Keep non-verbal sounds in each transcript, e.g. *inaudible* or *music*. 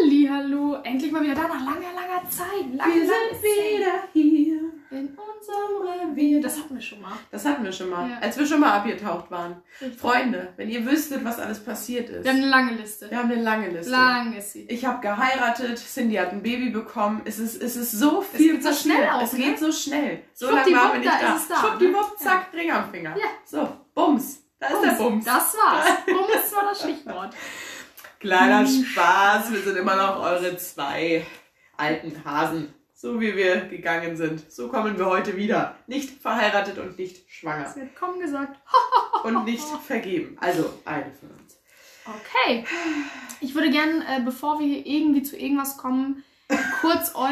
Hallihallo, endlich mal wieder da nach langer, langer Zeit. Lange, Wir sind wieder hier. in unserem Revier. Das hatten wir schon mal. Das hatten wir schon mal, Ja. als wir schon mal abgetaucht waren. Richtig. Freunde, wenn ihr wüsstet, was alles passiert ist. Wir haben eine lange Liste. Wir haben eine lange Liste. Lang ist sie. Ich habe geheiratet, Cindy hat ein Baby bekommen. Es ist, es ist so viel geht so schnell auch, Es ne? geht so schnell. So lange waren wir nicht da ist es da, Schwuppdiwupp, ne? zack, Ring am Finger. Ja. So, Bums. Da ist der Bums. Das war's. *laughs* Bums war das Stichwort. Kleiner Hm, Spaß, wir sind immer noch eure zwei alten Hasen. So wie wir gegangen sind. So kommen wir heute wieder. Nicht verheiratet und nicht schwanger. Es wird kaum gesagt. *laughs* Und nicht vergeben. Also eine von uns. Okay. Ich würde gern, äh, bevor wir hier irgendwie zu irgendwas kommen, kurz *laughs* euch.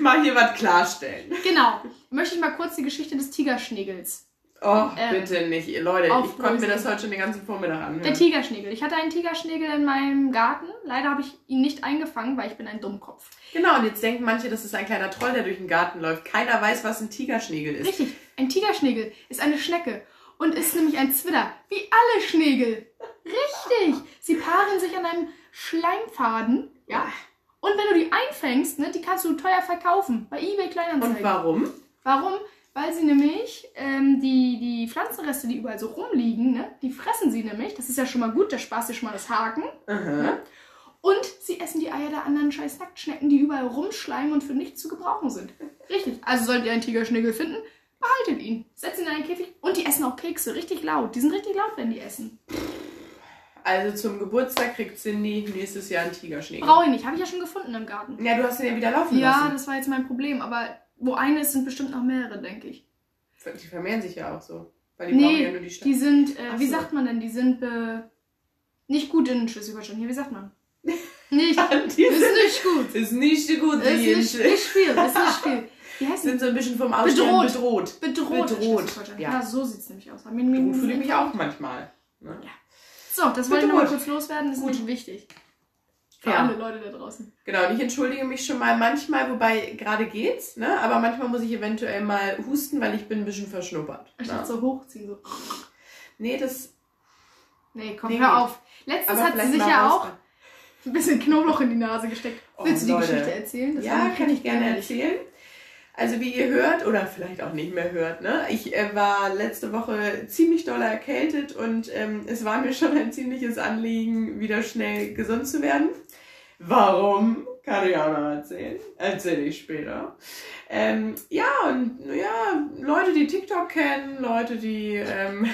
Mal hier was klarstellen. genau. Möchte ich mal kurz die Geschichte des Tigerschnägels. Oh, Ähm, bitte nicht. Leute, ich konnte mir das heute schon den ganzen Vormittag anhören. Der Tigerschnägel. Ich hatte einen Tigerschnägel in meinem Garten. Leider habe ich ihn nicht eingefangen, weil ich bin ein Dummkopf. Genau, und jetzt denken manche, das ist ein kleiner Troll, der durch den Garten läuft. Keiner weiß, was ein Tigerschnägel ist. Richtig. Ein Tigerschnägel ist eine Schnecke und ist nämlich ein Zwitter. Wie alle Schnägel. Richtig. Sie paaren sich an einem Schleimfaden. Ja. Und wenn du die einfängst, ne, die kannst du teuer verkaufen. Bei eBay Kleinanzeigen. Und warum? Warum? Weil sie nämlich ähm, die, die Pflanzenreste, die überall so rumliegen, ne, die fressen sie nämlich. Das ist ja schon mal gut, da sparst du schon mal das Haken. Aha. Und sie essen die Eier der anderen scheiß Nacktschnecken, die überall rumschleimen und für nichts zu gebrauchen sind. Richtig. Also solltet ihr einen Tigerschnägel finden, behaltet ihn. Setzt ihn in einen Käfig. Und die essen auch Kekse, richtig laut. Die sind richtig laut, wenn die essen. Also zum Geburtstag kriegt Cindy nächstes Jahr einen Tigerschnägel. Brauche ich nicht. Habe ich ja schon gefunden im Garten. Ja, du hast ihn ja wieder laufen Ja, lassen. das war jetzt mein Problem. Aber wo eine ist, sind bestimmt noch mehrere, denke ich. Die vermehren sich ja auch so. Weil die brauchen ja Nee, nur die Stadt. die sind, äh, wie so. sagt man denn? Die sind äh, nicht gut in Schleswig-Holstein. Hier, wie sagt man? *laughs* Nicht. Die ist sind- nicht gut. ist nicht so gut, Ist nicht, nicht viel. Ist nicht viel. Wie heißt sind so ein bisschen vom Aussterben bedroht. Bedroht. Bedroht, Schleswig-Holstein. ja. Ja. so sieht es nämlich aus. Bedroht fühle ich mich auch manchmal. Ne? So, das wollte ich noch mal Bedroht. kurz loswerden. Das ist Gut. nämlich wichtig. Für Ja. alle Leute da draußen. Genau, und ich entschuldige mich schon mal manchmal, wobei gerade geht's, ne? aber manchmal muss ich eventuell mal husten, weil ich bin ein bisschen verschnuppert. Ich Ne? dachte so hochziehen. So. Nee, das. Nee, komm, Nee, hör geht. auf. Letztens hat sie sich ja auch ein bisschen Knoblauch in die Nase gesteckt. Oh, Willst du die Leute. Geschichte erzählen? Das Ja, kann ich gerne erzählen. Also wie ihr hört, oder vielleicht auch nicht mehr hört, ne? Ich äh, war letzte Woche ziemlich doll erkältet und ähm, es war mir schon ein ziemliches Anliegen, wieder schnell gesund zu werden. Warum? Kann ich auch noch erzählen. Erzähle ich später. Ähm, ja, und ja, Leute, die TikTok kennen, Leute, die ähm,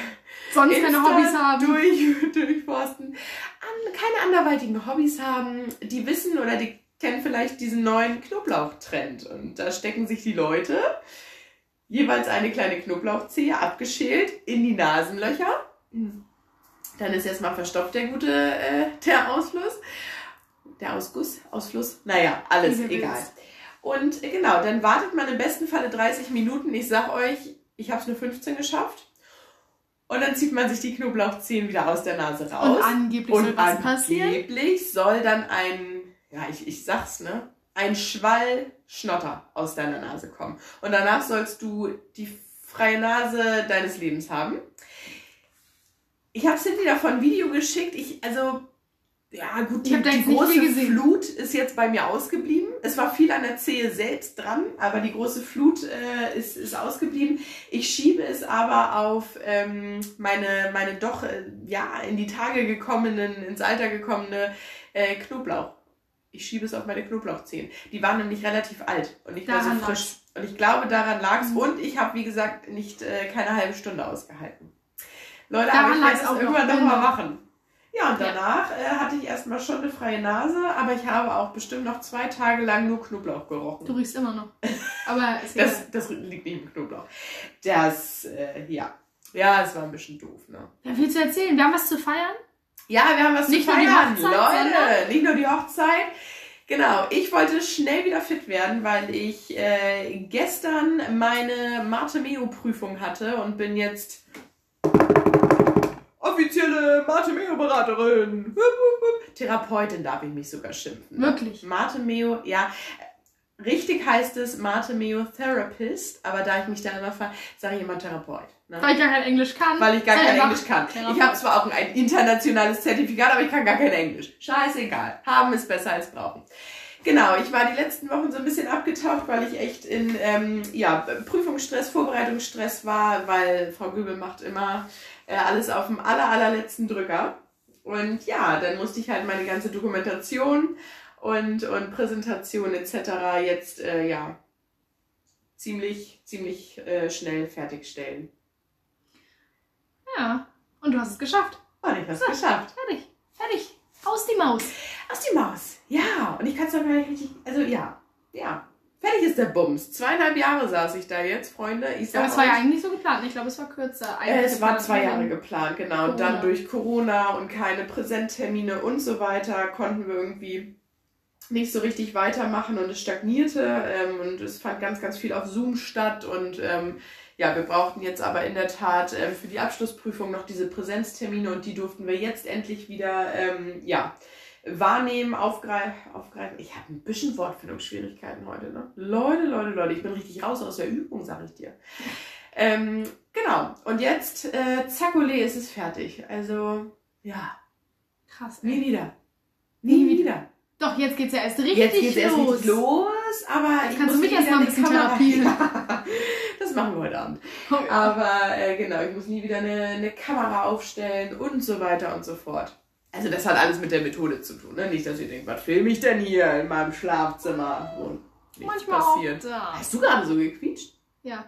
Sonst keine Insta Hobbys haben. Durch, *laughs* durchforsten. An, keine anderweitigen Hobbys haben. Die wissen oder die kennen vielleicht diesen neuen Knoblauchtrend. Und da stecken sich die Leute jeweils eine kleine Knoblauchzehe abgeschält in die Nasenlöcher. Dann ist erstmal verstopft der gute, äh, der Ausfluss. Der Ausguss, Ausfluss, naja, alles egal. Und äh, genau, dann wartet man im besten Falle 30 Minuten. Ich sag euch, ich habe es nur 15 geschafft. Und dann zieht man sich die Knoblauchzehen wieder aus der Nase raus. Und angeblich soll Und was passieren. angeblich soll dann ein, ja, ich, ich sag's, ne? Ein Schwall Schnotter aus deiner Nase kommen. Und danach sollst du die freie Nase deines Lebens haben. Ich habe Cindy davon ein Video geschickt. Ich, also, ja, gut, die, die große. Flut ist jetzt bei mir ausgeblieben. Es war viel an der Zehe selbst dran, aber die große Flut äh, ist, ist ausgeblieben. Ich schiebe es aber auf ähm, meine, meine doch äh, ja, in die Tage gekommenen, ins Alter gekommene äh, Knoblauch. Ich schiebe es auf meine Knoblauchzehen. Die waren nämlich relativ alt und nicht mehr so Daran frisch. Und ich glaube, daran lag es. Mhm. Und ich habe, wie gesagt, nicht äh, keine halbe Stunde ausgehalten. Leute, Daran aber ich lag's werde es auch noch, irgendwann noch genau. mal machen. Ja, und Ja. danach äh, hatte ich erstmal schon eine freie Nase, aber ich habe auch bestimmt noch zwei Tage lang nur Knoblauch gerochen. Du riechst immer noch. Aber. *laughs* Das, das liegt nicht im Knoblauch. Das, äh, ja. Ja, es war ein bisschen doof, ne? Ja, willst du erzählen? Wir haben was zu feiern? Ja, wir haben was Nicht zu feiern, Hochzeit, Leute. Nicht nur die Hochzeit. Genau, ich wollte schnell wieder fit werden, weil ich äh, gestern meine Mate-Meo-Prüfung hatte und bin jetzt offizielle Mate-Meo-Beraterin. Therapeutin darf ich mich sogar schimpfen. Wirklich? Mate-Meo, ja. Richtig heißt es Mathemeotherapist, aber da ich mich da immer frage, sage ich immer Therapeut. Ne? Weil ich gar kein Englisch kann. Weil ich gar kein Englisch kann. Therapeut. Ich habe zwar auch ein internationales Zertifikat, aber ich kann gar kein Englisch. Scheißegal. Haben ist besser als brauchen. Genau, ich war die letzten Wochen so ein bisschen abgetaucht, weil ich echt in ähm, ja, Prüfungsstress, Vorbereitungsstress war, weil Frau Göbel macht immer äh, alles auf dem aller, allerletzten Drücker. Und ja, dann musste ich halt meine ganze Dokumentation und, und Präsentation etc. jetzt äh, ja ziemlich, ziemlich äh, schnell fertigstellen. Ja. Und du hast es geschafft. Und ich was So. geschafft. Fertig. Fertig. Aus die Maus. Aus die Maus. Ja, und ich kann es noch gar nicht richtig. Also ja, ja. Fertig ist der Bums. Zweieinhalb Jahre saß ich da jetzt, Freunde. Ich sag Aber es war ja eigentlich so geplant. Ich glaube, es war kürzer. äh, es war zwei Jahre geplant, genau. Und dann Corona. durch Corona und keine Präsenttermine und so weiter konnten wir irgendwie nicht so richtig weitermachen und es stagnierte ähm, und es fand ganz, ganz viel auf Zoom statt und ähm, ja, wir brauchten jetzt aber in der Tat ähm, für die Abschlussprüfung noch diese Präsenztermine und die durften wir jetzt endlich wieder ähm, ja, wahrnehmen, aufgreifen. aufgreifen. Ich habe ein bisschen Wortfindungsschwierigkeiten heute. Ne? Leute, Leute, Leute, ich bin richtig raus aus der Übung, sag ich dir. Ähm, genau, und jetzt, äh, zackole, ist es fertig. Also, ja, Krass. nie Ey. wieder. Nie Nie wieder. Doch, jetzt geht's ja erst richtig Jetzt geht's los. erst richtig los, aber Jetzt ich kannst du mich nie erst mal ein bisschen Kamera- therapieren. *laughs* Ja, das machen wir heute Abend. Oh. Aber äh, genau, ich muss nie wieder eine, eine Kamera aufstellen und so weiter und so fort. Also das hat alles mit der Methode zu tun, ne? Nicht, dass ihr denkt, was filme ich denn hier in meinem Schlafzimmer? Und nichts Manchmal passiert. auch da. Hast du gerade so gequietscht? Ja.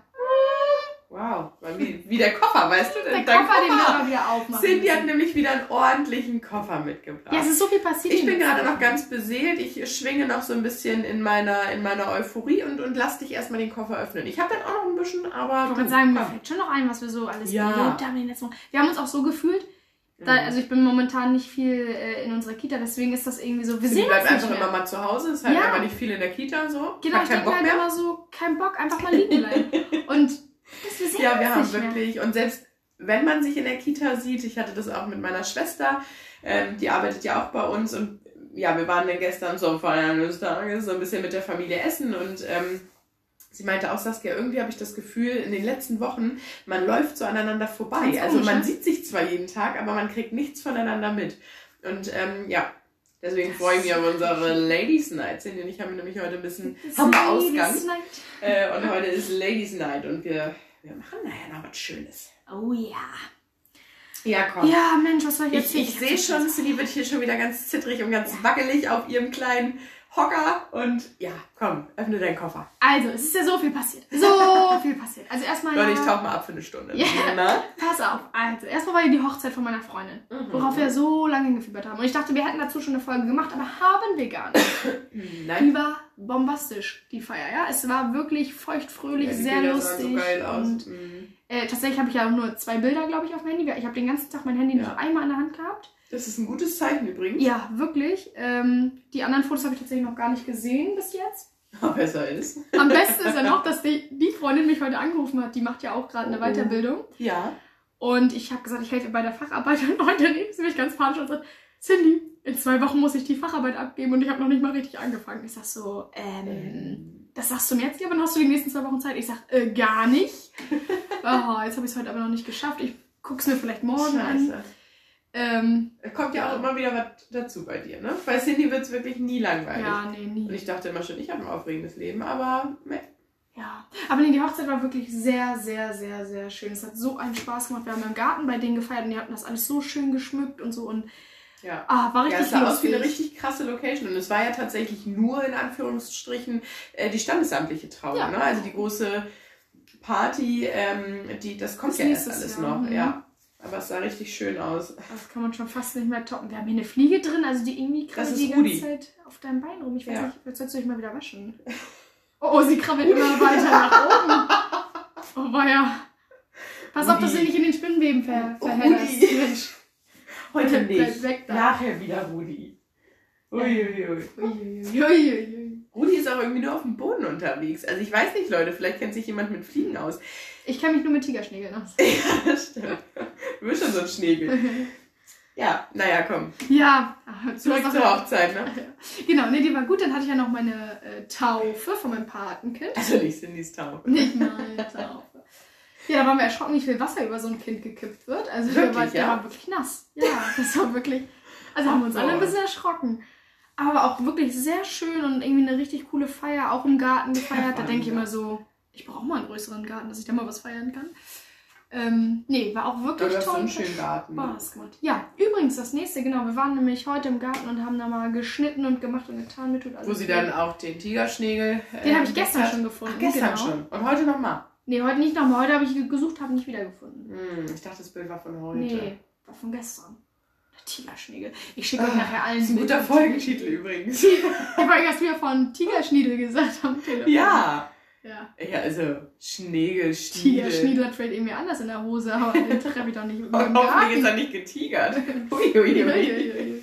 Wow, wie, wie der Koffer, weißt du? Der Dein Koffer, den wir wieder aufmachen. Cindy hat nämlich wieder einen ordentlichen Koffer mitgebracht. Ja, es ist so viel passiert. Ich in bin gerade noch ganz beseelt. Ich schwinge noch so ein bisschen in meiner, in meiner Euphorie und, und lass dich erstmal den Koffer öffnen. Ich habe dann auch noch ein bisschen, aber. Ich wollte sagen, mir fällt schon noch ein, was wir so alles Ja. erlebt haben in den letzten Wochen. Wir haben uns auch so gefühlt, da, Mhm. also ich bin momentan nicht viel äh, in unserer Kita, deswegen ist das irgendwie so, wir Sie sehen bleibt einfach mehr. immer mal zu Hause, ist halt Ja. einfach nicht viel in der Kita so. Genau, ich denke halt immer so, kein Bock, einfach mal liegen bleiben. *laughs* Und wir Ja, wir haben mehr. wirklich, und selbst wenn man sich in der Kita sieht, ich hatte das auch mit meiner Schwester, ähm, die arbeitet ja auch bei uns und ja, wir waren dann gestern zur Feier des Tages so ein bisschen mit der Familie essen und ähm, sie meinte auch, Saskia, irgendwie habe ich das Gefühl, in den letzten Wochen, man läuft so aneinander vorbei. Also komisch, man ne? sieht sich zwar jeden Tag, aber man kriegt nichts voneinander mit. Und ähm, ja, deswegen freue ich mich auf unsere Ladies Night. Cindy und ich haben nämlich heute ein bisschen, Ladies Ausgang. Night. Äh, und heute ist Ladies Night und wir, wir machen nachher noch was Schönes. Oh ja. Ja, komm. Ja, Mensch, was soll ich jetzt ich ich sehe schon, Cindy wird hier schon wieder ganz zittrig und ganz wackelig auf ihrem kleinen Hocker. Und ja, komm, öffne deinen Koffer. Also, es ist ja so viel passiert. *laughs* So viel passiert. Also erstmal Leute, ich tauche mal ab für eine Stunde. Ja. *laughs* Na? pass auf. Also, erstmal war ja die Hochzeit von meiner Freundin, Mhm. worauf wir so lange hingefiebert haben. Und ich dachte, wir hätten dazu schon eine Folge gemacht, aber haben wir gar nicht. *laughs* Nein. Die war bombastisch, die Feier, ja. Es war wirklich feuchtfröhlich, Ja, sehr Bilder lustig. so geil aus. Und Mhm. äh, tatsächlich habe ich ja auch nur zwei Bilder, glaube ich, auf dem Handy. Ich habe den ganzen Tag mein Handy Ja. nicht einmal in der Hand gehabt. Das ist ein gutes Zeichen übrigens. Ja, wirklich. Ähm, die anderen Fotos habe ich tatsächlich noch gar nicht gesehen bis jetzt. Aber *laughs* besser ist. Am besten ist ja noch, dass die, die Freundin mich heute angerufen hat. Die macht ja auch gerade eine Oh. Weiterbildung. Ja. Und ich habe gesagt, ich helfe bei der Facharbeit. *laughs* Und heute rief sie mich ganz panisch und sagt, Cindy, in zwei Wochen muss ich die Facharbeit abgeben und ich habe noch nicht mal richtig angefangen. Ich sag so, ähm, das sagst du mir jetzt? Ja, wann hast du die nächsten zwei Wochen Zeit? Ich sag, äh, gar nicht. *laughs* oh, jetzt habe ich es heute aber noch nicht geschafft. Ich guck's mir vielleicht morgen an. Ähm, Es kommt ja auch immer wieder was dazu bei dir, ne? Bei Cindy wird es wirklich nie langweilig. ja, nee, Und nie. ich dachte immer schon, ich habe ein aufregendes Leben, aber meh. Ja, aber nee, die Hochzeit war wirklich sehr, sehr, sehr, sehr schön. Es hat so einen Spaß gemacht. Wir haben im Garten bei denen gefeiert und die hatten das alles so schön geschmückt und so. Und ja. ah, war Ja, richtig es sah aus wie lustig. eine richtig krasse Location. Und es war ja tatsächlich nur in Anführungsstrichen äh, die standesamtliche Trauer. Ja. Ne? Also die große Party, ähm, die, das kommt Das ja erst alles Jahr, noch. mhm. Ja. Aber es sah richtig schön aus. Das kann man schon fast nicht mehr toppen. Wir haben hier eine Fliege drin, also die irgendwie krabbelt die ganze Rudi. Zeit auf deinem Bein rum. Ich weiß Ja. nicht, jetzt sollst du dich mal wieder waschen. Oh, oh sie krabbelt immer *laughs* weiter nach oben. Oh, war ja. Pass auf, dass du nicht in den Spinnenweben ver Oh, verhedderst. *laughs* Mensch. Heute nicht. Nachher wieder Rudi. Uiuiui. Uiuiui. Rudi ist auch irgendwie nur auf dem Boden unterwegs. Also ich weiß nicht, Leute, vielleicht kennt sich jemand mit Fliegen aus. Ich kenne mich nur mit Tigerschnägeln aus. *laughs* ja, das stimmt. Du bist schon so ein Schnägel. *laughs* Ja, naja, komm. Ja, ah, Zurück zur auch- Hochzeit, ne? *laughs* Genau, nee, die war gut. Dann hatte ich ja noch meine äh, Taufe von meinem Patenkind. Also nicht Cindys Taufe. Nicht meine Taufe. Ja, da waren wir erschrocken, wie viel Wasser über so ein Kind gekippt wird. Also der Wirklich, war, der ja? war wirklich nass. Ja, das war wirklich. Also haben wir uns alle ein bisschen erschrocken. Aber auch wirklich sehr schön und irgendwie eine richtig coole Feier, auch im Garten gefeiert. Da denke ich immer so, ich brauche mal einen größeren Garten, dass ich da mal was feiern kann. Ähm, nee, war auch wirklich so toll. einen schönen Garten. Spaß gemacht. Ja, übrigens das nächste, genau, wir waren nämlich heute im Garten und haben da mal geschnitten und gemacht und getan. Tut alles Wo sie dann auch den Tigerschnegel. äh, Den habe ich gestern hat. schon gefunden. Ach, gestern genau. schon. Und heute nochmal. Nee, heute nicht nochmal. Heute habe ich gesucht, habe nicht wiedergefunden. Hm, ich dachte, das Bild war von heute. Nee, war von gestern. Tigerschniegel. Ich schicke euch Ah, nachher allen Das ist ein guter Folgentitel übrigens. *laughs* Ich wollte erst wieder von Tigerschniedel gesagt am Telefon. Ja. ja. Ja, also Schnegel, Schniedel. Tigerschniedel hat vielleicht irgendwie anders in der Hose, aber den *laughs* treffe ich doch nicht meinem hoffentlich ist er nicht getigert. Uiuiui. Uiuiui.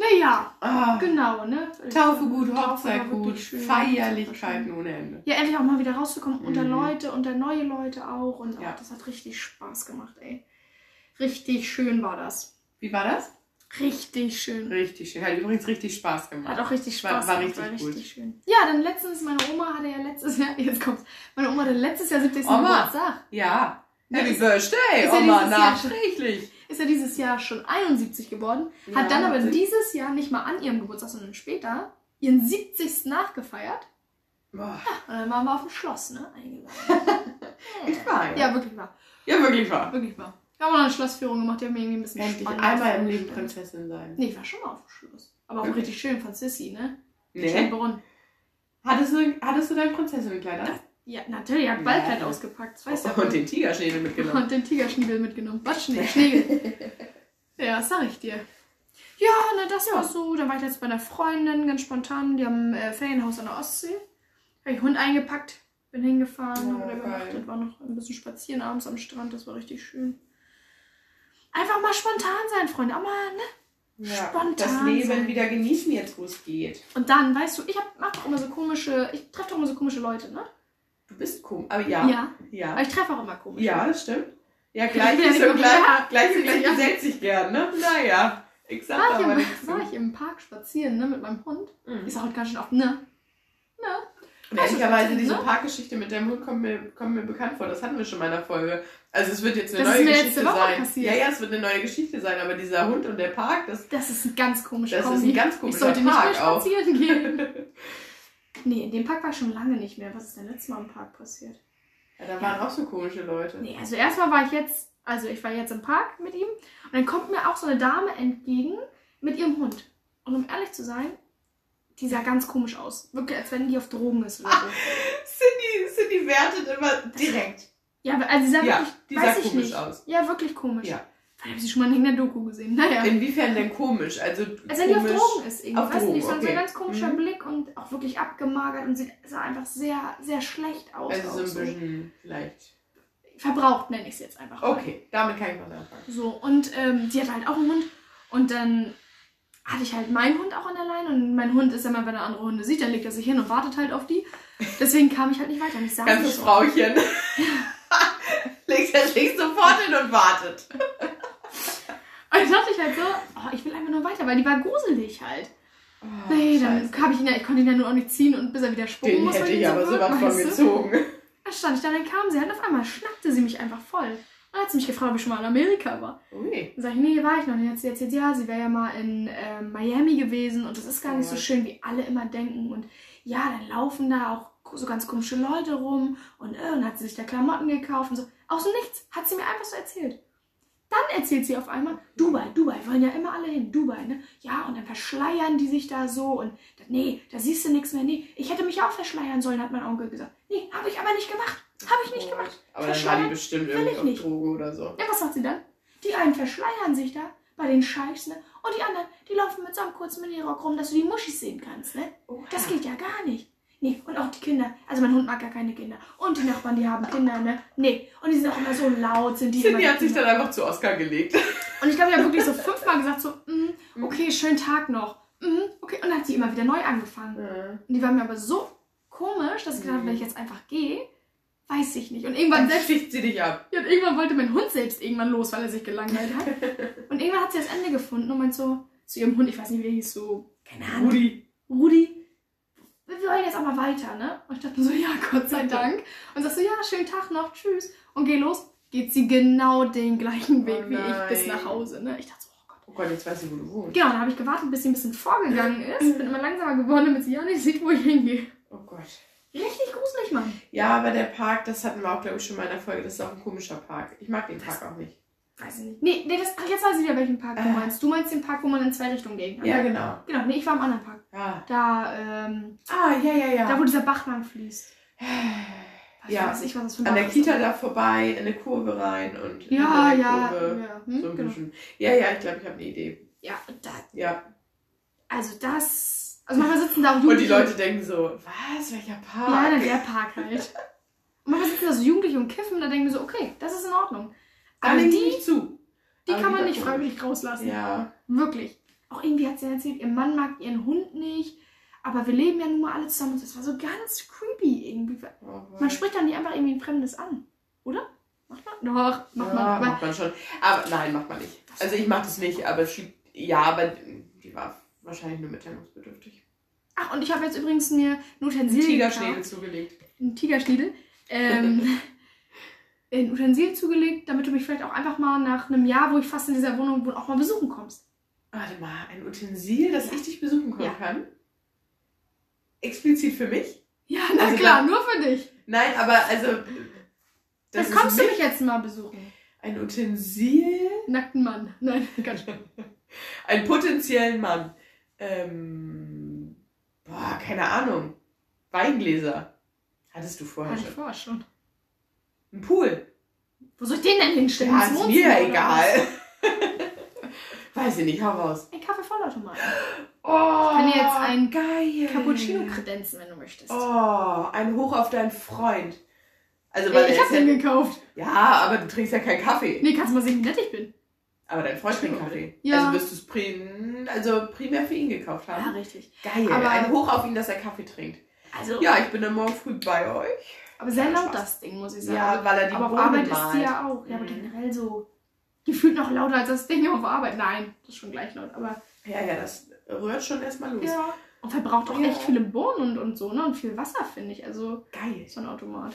Naja, Ah, genau, ne? Taufe gut, Hochzeit gut. Feierlichkeiten ohne Ende. Ja, endlich auch mal wieder rauszukommen unter Mhm. Leute, unter neue Leute auch. Und Ja. oh, das hat richtig Spaß gemacht, ey. Richtig schön war das. Wie war das? Richtig schön. Richtig schön. Hat übrigens richtig Spaß gemacht. Hat auch richtig War- Spaß war gemacht. richtig war gut. richtig schön. Ja, dann letztens, meine Oma hatte ja letztes Jahr, *laughs* jetzt kommt's, meine Oma hatte letztes Jahr 70. Oma. Geburtstag. Ja. Ja, Happy ist- Birthday, ist ja Oma, schon- nachträglich. Ist ja dieses Jahr schon 71 geworden. Ja, hat dann aber dieses Jahr nicht mal an ihrem Geburtstag, sondern später ihren 70. nachgefeiert. Boah, Und dann waren wir auf dem Schloss, ne? Eingeladen. *laughs* echt wahr, ja. ja, wirklich wahr. Ja, wirklich wahr. Wirklich Wir haben noch eine Schlossführung gemacht, die haben mir irgendwie ein bisschen Endlich einmal im Leben. Prinzessin sein. Nee, ich war schon mal auf dem Schloss. Aber auch richtig schön von Sissy, ne? Nee. Schönbrunn. Hattest du, hattest du dein Prinzessinnenkleid an? Ja, natürlich, er hat Ja. Ballkleid ausgepackt. Weißt du ja. Und den Tigerschädel mitgenommen. Und den Tigerschniegel mitgenommen. Was? Schnee, Schnegel. *laughs* ja, sag ich dir. Ja, na, das Ja. war so. Dann war ich jetzt bei einer Freundin, ganz spontan. Die haben ein äh, Ferienhaus an der Ostsee. Habe ich Hund eingepackt, bin hingefahren, Oh, habe übernachtet, war noch ein bisschen spazieren abends am Strand. Das war richtig schön. Einfach mal spontan sein, Freunde. Auch mal, ne? Ja, Spontan das Leben sein. wieder genießen jetzt, wo es geht. Und dann, weißt du, ich hab, mach doch immer so komische, ich treffe doch immer so komische Leute, ne? Du bist komisch. Aber ja. Ja. Ja, Aber ich treffe auch immer komische. ja das stimmt. Ja, Ich gleich ja ist mehr gleich, gleich, gleich Ja. gesellt sich gern, ne? Naja, ich sag War ich, aber im, war ich im Park spazieren, ne, mit meinem Hund. Mhm. Ich sag heute ganz schön oft, ne? Und ehrlicherweise, ne? diese Parkgeschichte mit dem Hund kommt mir, kommt mir bekannt vor. Das hatten wir schon mal in der Folge. Also es wird jetzt eine Das ist neue Geschichte sein. passiert. Ja, ja, es wird eine neue Geschichte sein, aber dieser Hund und der Park, das, Das ist ein ganz komischer das ist Kombi. ein ganz Ich komischer sollte nicht mehr Park auch. spazieren gehen. *laughs* Nee, in dem Park war ich schon lange nicht mehr. Was ist denn letztes Mal im Park passiert? Ja, da waren auch so komische Leute. Nee, also erstmal war ich jetzt, also ich war jetzt im Park mit ihm und dann kommt mir auch so eine Dame entgegen mit ihrem Hund. Und um ehrlich zu sein, die sah ganz komisch aus. Wirklich, als wenn die auf Drogen ist oder so. Cindy, Cindy wertet immer direkt. Ja, also sie sah Ja, wirklich, die weiß sah ich komisch nicht. aus. Ja, wirklich komisch. Ja. Vielleicht habe ich sie schon mal in der Doku gesehen. Naja. Inwiefern denn komisch? Also, Als wenn die auf. Drogen ist irgendwie. Auf Weiß Drogen, nicht, so ein okay. ganz komischer Mhm. Blick und auch wirklich abgemagert und sie sah einfach sehr, sehr schlecht aus. Also so ein bisschen vielleicht. Verbraucht nenne ich es jetzt einfach. mal. Okay, damit kann ich was anfangen. So, und ähm, sie hat halt auch einen Hund und dann hatte ich halt meinen Hund auch an der Leine und mein Hund ist immer, wenn er andere Hunde sieht, dann legt er sich hin und wartet halt auf die. Deswegen kam ich halt nicht weiter. Und ich sah Ganzes schon. Frauchen. *laughs* *laughs* legt er sich sofort hin und wartet. Und dann dachte ich halt so, oh, ich will einfach nur weiter, weil die war gruselig halt. Oh, nee, dann habe ich ihn ja, ich konnte ihn ja nur auch nicht ziehen und bis er wieder sprungen Den muss. hätte ich so aber sowas von gezogen. Da stand ich da, dann kam sie halt auf einmal, schnappte sie mich einfach voll. Dann hat sie mich gefragt, ob ich schon mal in Amerika war. Ui. Dann sag ich, nee, war ich noch nicht. Dann hat sie erzählt, ja, sie wäre ja mal in ähm, Miami gewesen und das ist gar nicht so Oh. schön, wie alle immer denken. Und ja, dann laufen da auch so ganz komische Leute rum und, äh, und hat sie sich da Klamotten gekauft und so. Aus dem Nichts hat sie mir einfach so erzählt. Dann erzählt sie auf einmal, Dubai, Dubai, wollen ja immer alle hin, Dubai, ne? Ja, und dann verschleiern die sich da so und nee, da siehst du nichts mehr. Nee, ich hätte mich auch verschleiern sollen, hat mein Onkel gesagt. Nee, habe ich aber nicht gemacht. Habe ich nicht gemacht. Aber dann war die bestimmt will irgendwie ich auf nicht. Droge oder so. Ja, was sagt sie dann? Die einen verschleiern sich da bei den Scheichs, ne? Und die anderen, die laufen mit so einem kurzen Minirock rum, dass du die Muschis sehen kannst, ne? Das geht ja gar nicht. Nee, und auch die Kinder. Also mein Hund mag gar keine Kinder. Und die Nachbarn, die haben Kinder, ne? Nee. Und die sind auch immer so laut, sind die Cindy hat sich dann einfach zu Oscar gelegt. *laughs* und ich glaube, die haben wirklich so fünfmal *laughs* gesagt, so, mm, okay, schönen Tag noch. Mm, okay. Und dann hat sie immer wieder neu angefangen. Und die war mir aber so komisch, dass ich gedacht habe, Mhm. wenn ich jetzt einfach gehe, Weiß ich nicht. Und irgendwann Dann selbst sticht sie dich ab. Ja, und irgendwann wollte mein Hund selbst irgendwann los, weil er sich gelangweilt hat. *laughs* Und irgendwann hat sie das Ende gefunden und meint so zu ihrem Hund, ich weiß nicht, wie der hieß, so, keine Ahnung. Rudi. Rudi, wir wollen jetzt auch mal weiter, ne? Und ich dachte so, ja, Gott sei Dank. Und sagst so, ja, schönen Tag noch, tschüss. Und geh los. Geht sie genau den gleichen Weg Oh wie ich bis nach Hause, ne? Ich dachte so, oh Gott. Oh Gott, jetzt weiß ich, wo du wohnst. Genau, dann habe ich gewartet, bis sie ein bisschen vorgegangen *laughs* ist. Bin immer langsamer geworden, damit sie ja nicht sieht, wo ich hingehe. Oh Gott. Richtig gruselig, Mann. Ja, aber der Park, das hatten wir auch, glaube ich, schon mal in der Folge. Das ist auch ein komischer Park. Ich mag den Park auch nicht. Weiß ich nicht. Nee, nee, das, ach, jetzt weiß ich wieder, welchen Park du Äh. meinst. Du meinst den Park, wo man in zwei Richtungen gehen kann. Ja, genau. Genau, nee, ich war im anderen Park. Ja. Da, ähm, Ah, ja, ja, ja. da wo dieser Bach lang fließt. Ich Ja. weiß nicht, was das für ein An der Bach Kita ist. da vorbei, in eine Kurve rein und Ja, in ja, Kurve. ja. Hm, So ein genau. bisschen. Ja, ja, ich glaube, ich habe eine Idee. Ja, da, Ja. also das. Also manchmal sitzen da auch Und die Jugendliche. Leute denken so, was, welcher Park? Ja, na, der Park halt. *laughs* Und manchmal sitzen da so Jugendliche und kiffen, da denken wir so, okay, das ist in Ordnung. Da sie die, nicht zu. die kann man die nicht freiwillig rauslassen. Ja. Wirklich. Auch irgendwie hat sie erzählt, ihr Mann mag ihren Hund nicht. Aber wir leben ja nun mal alle zusammen und das war so ganz creepy irgendwie. Oh, Man spricht dann nicht einfach irgendwie ein Fremdes an. Oder? Macht man? Doch, macht ja, man. Aber macht man schon. Aber nein, macht man nicht. Also ich mach das nicht, aber sie, ja, aber die war wahrscheinlich nur mitteilungsbedürftig. Ach, und ich habe jetzt übrigens mir ein Utensil Tigerschnädel gekauft. zugelegt. Ein Tigerschniedel. Ähm, *laughs* ein Utensil zugelegt, damit du mich vielleicht auch einfach mal nach einem Jahr, wo ich fast in dieser Wohnung wohne, auch mal besuchen kommst. Warte mal, ein Utensil, das Ja. ich dich besuchen kommen Ja. kann? Explizit für mich? Ja, na Also klar, dann- nur für dich. Nein, aber also. Dann ist kommst du mich jetzt mal besuchen. Ein Utensil? Nackten Mann. Nein, *laughs* ganz *laughs* Einen potenziellen Mann. Ähm. Boah, keine Ahnung. Weingläser. Hattest du vorher Hatte ich schon. vorher schon. Ein Pool. Wo soll ich den denn hinstellen? Ja, ist mir egal. *laughs* Weiß ich nicht, hau raus. Ein Kaffeevollautomat. Oh, kann dir jetzt ein geil. Cappuccino kredenzen, wenn du möchtest. Oh, ein Hoch auf deinen Freund. Also, weil Ey, ich hab den ja, gekauft. ja, aber du trinkst ja keinen Kaffee. Nee, kannst du mal sehen, wie nett ich bin. Aber dein Freund trinkt Kaffee. Ja. Also wirst du es prim also primär für ihn gekauft haben. richtig. Geil. Aber- ein Hoch auf ihn, dass er Kaffee trinkt. Also, Ja, ich bin dann morgen früh bei euch. Aber sehr laut Spaß. das Ding, muss ich sagen. Ja, weil er die aber auf Arbeit ist malt. sie ja auch. Ja, aber Mhm. generell so gefühlt noch lauter als das Ding auf Arbeit. Nein, das ist schon gleich laut. Aber Ja, ja, das rührt schon erstmal los. ja. Und verbraucht auch Ja. echt viele Bohnen und, und so, ne? Und viel Wasser, finde ich. Also, Geil. so ein Automat.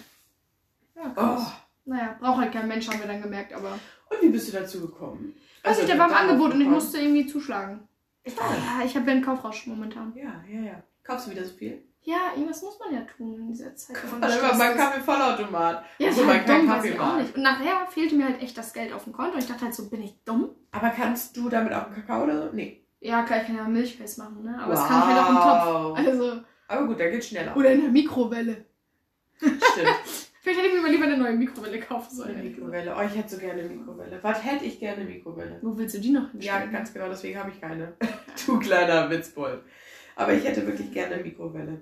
Ja, Oh. Naja, braucht halt kein Mensch, haben wir dann gemerkt, aber. Und wie bist du dazu gekommen? Weiß Also, ich, der war im Angebot und ich musste irgendwie zuschlagen. Ich, ja, ich habe ja einen Kaufrausch momentan. Ja, ja, ja. Kaufst du wieder so viel? Ja, irgendwas muss man ja tun in dieser Zeit. man gestresst mein ist. Kaffee-Vollautomat. Ja, das Obwohl ist man halt keinen dumm, weiß Kaffee ich auch nicht. Und nachher fehlte mir halt echt das Geld auf dem Konto. Und ich dachte halt so, bin ich dumm? Aber kannst du damit auch einen Kakao oder so? Nee. Ja, klar, ich kann ja Milch festmachen, ne? Aber es kann ich halt auch im Topf. Also, Aber gut, da geht's schneller. oder in der Mikrowelle. Stimmt. *laughs* Vielleicht hätte ich mir mal lieber eine neue Mikrowelle kaufen sollen. Eine. Mikrowelle. Oh, ich hätte so gerne eine Mikrowelle. Was hätte ich gerne eine Mikrowelle? Wo willst du die noch Ja, hinstellen? ganz genau, deswegen habe ich keine. *laughs* du kleiner Witzbold. Aber ich hätte wirklich gerne eine Mikrowelle.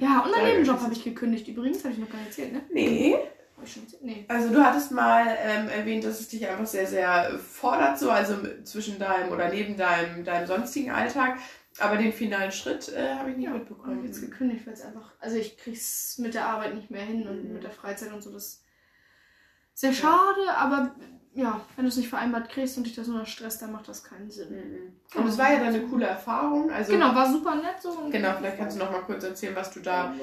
Ja, und meinen Nebenjob habe ich gekündigt. Übrigens, habe ich noch gar nicht erzählt, ne? Nee. Habe ich schon erzählt? Nee. Also du hattest mal ähm, erwähnt, dass es dich einfach sehr, sehr fordert, so, also zwischen deinem oder neben deinem, deinem sonstigen Alltag. Aber den finalen Schritt äh, habe ich nicht Ja, und mitbekommen. jetzt gekündigt, weil es einfach. Also, ich krieg's mit der Arbeit nicht mehr hin und Mhm. mit der Freizeit und so. Das ist sehr schade, aber ja, wenn du es nicht vereinbart kriegst und dich das nur noch stresst, dann macht das keinen Sinn. Mhm. Und es war ja dann eine coole Erfahrung. Also, genau, war super nett so. Genau, vielleicht kannst du noch mal kurz erzählen, was du da Aber-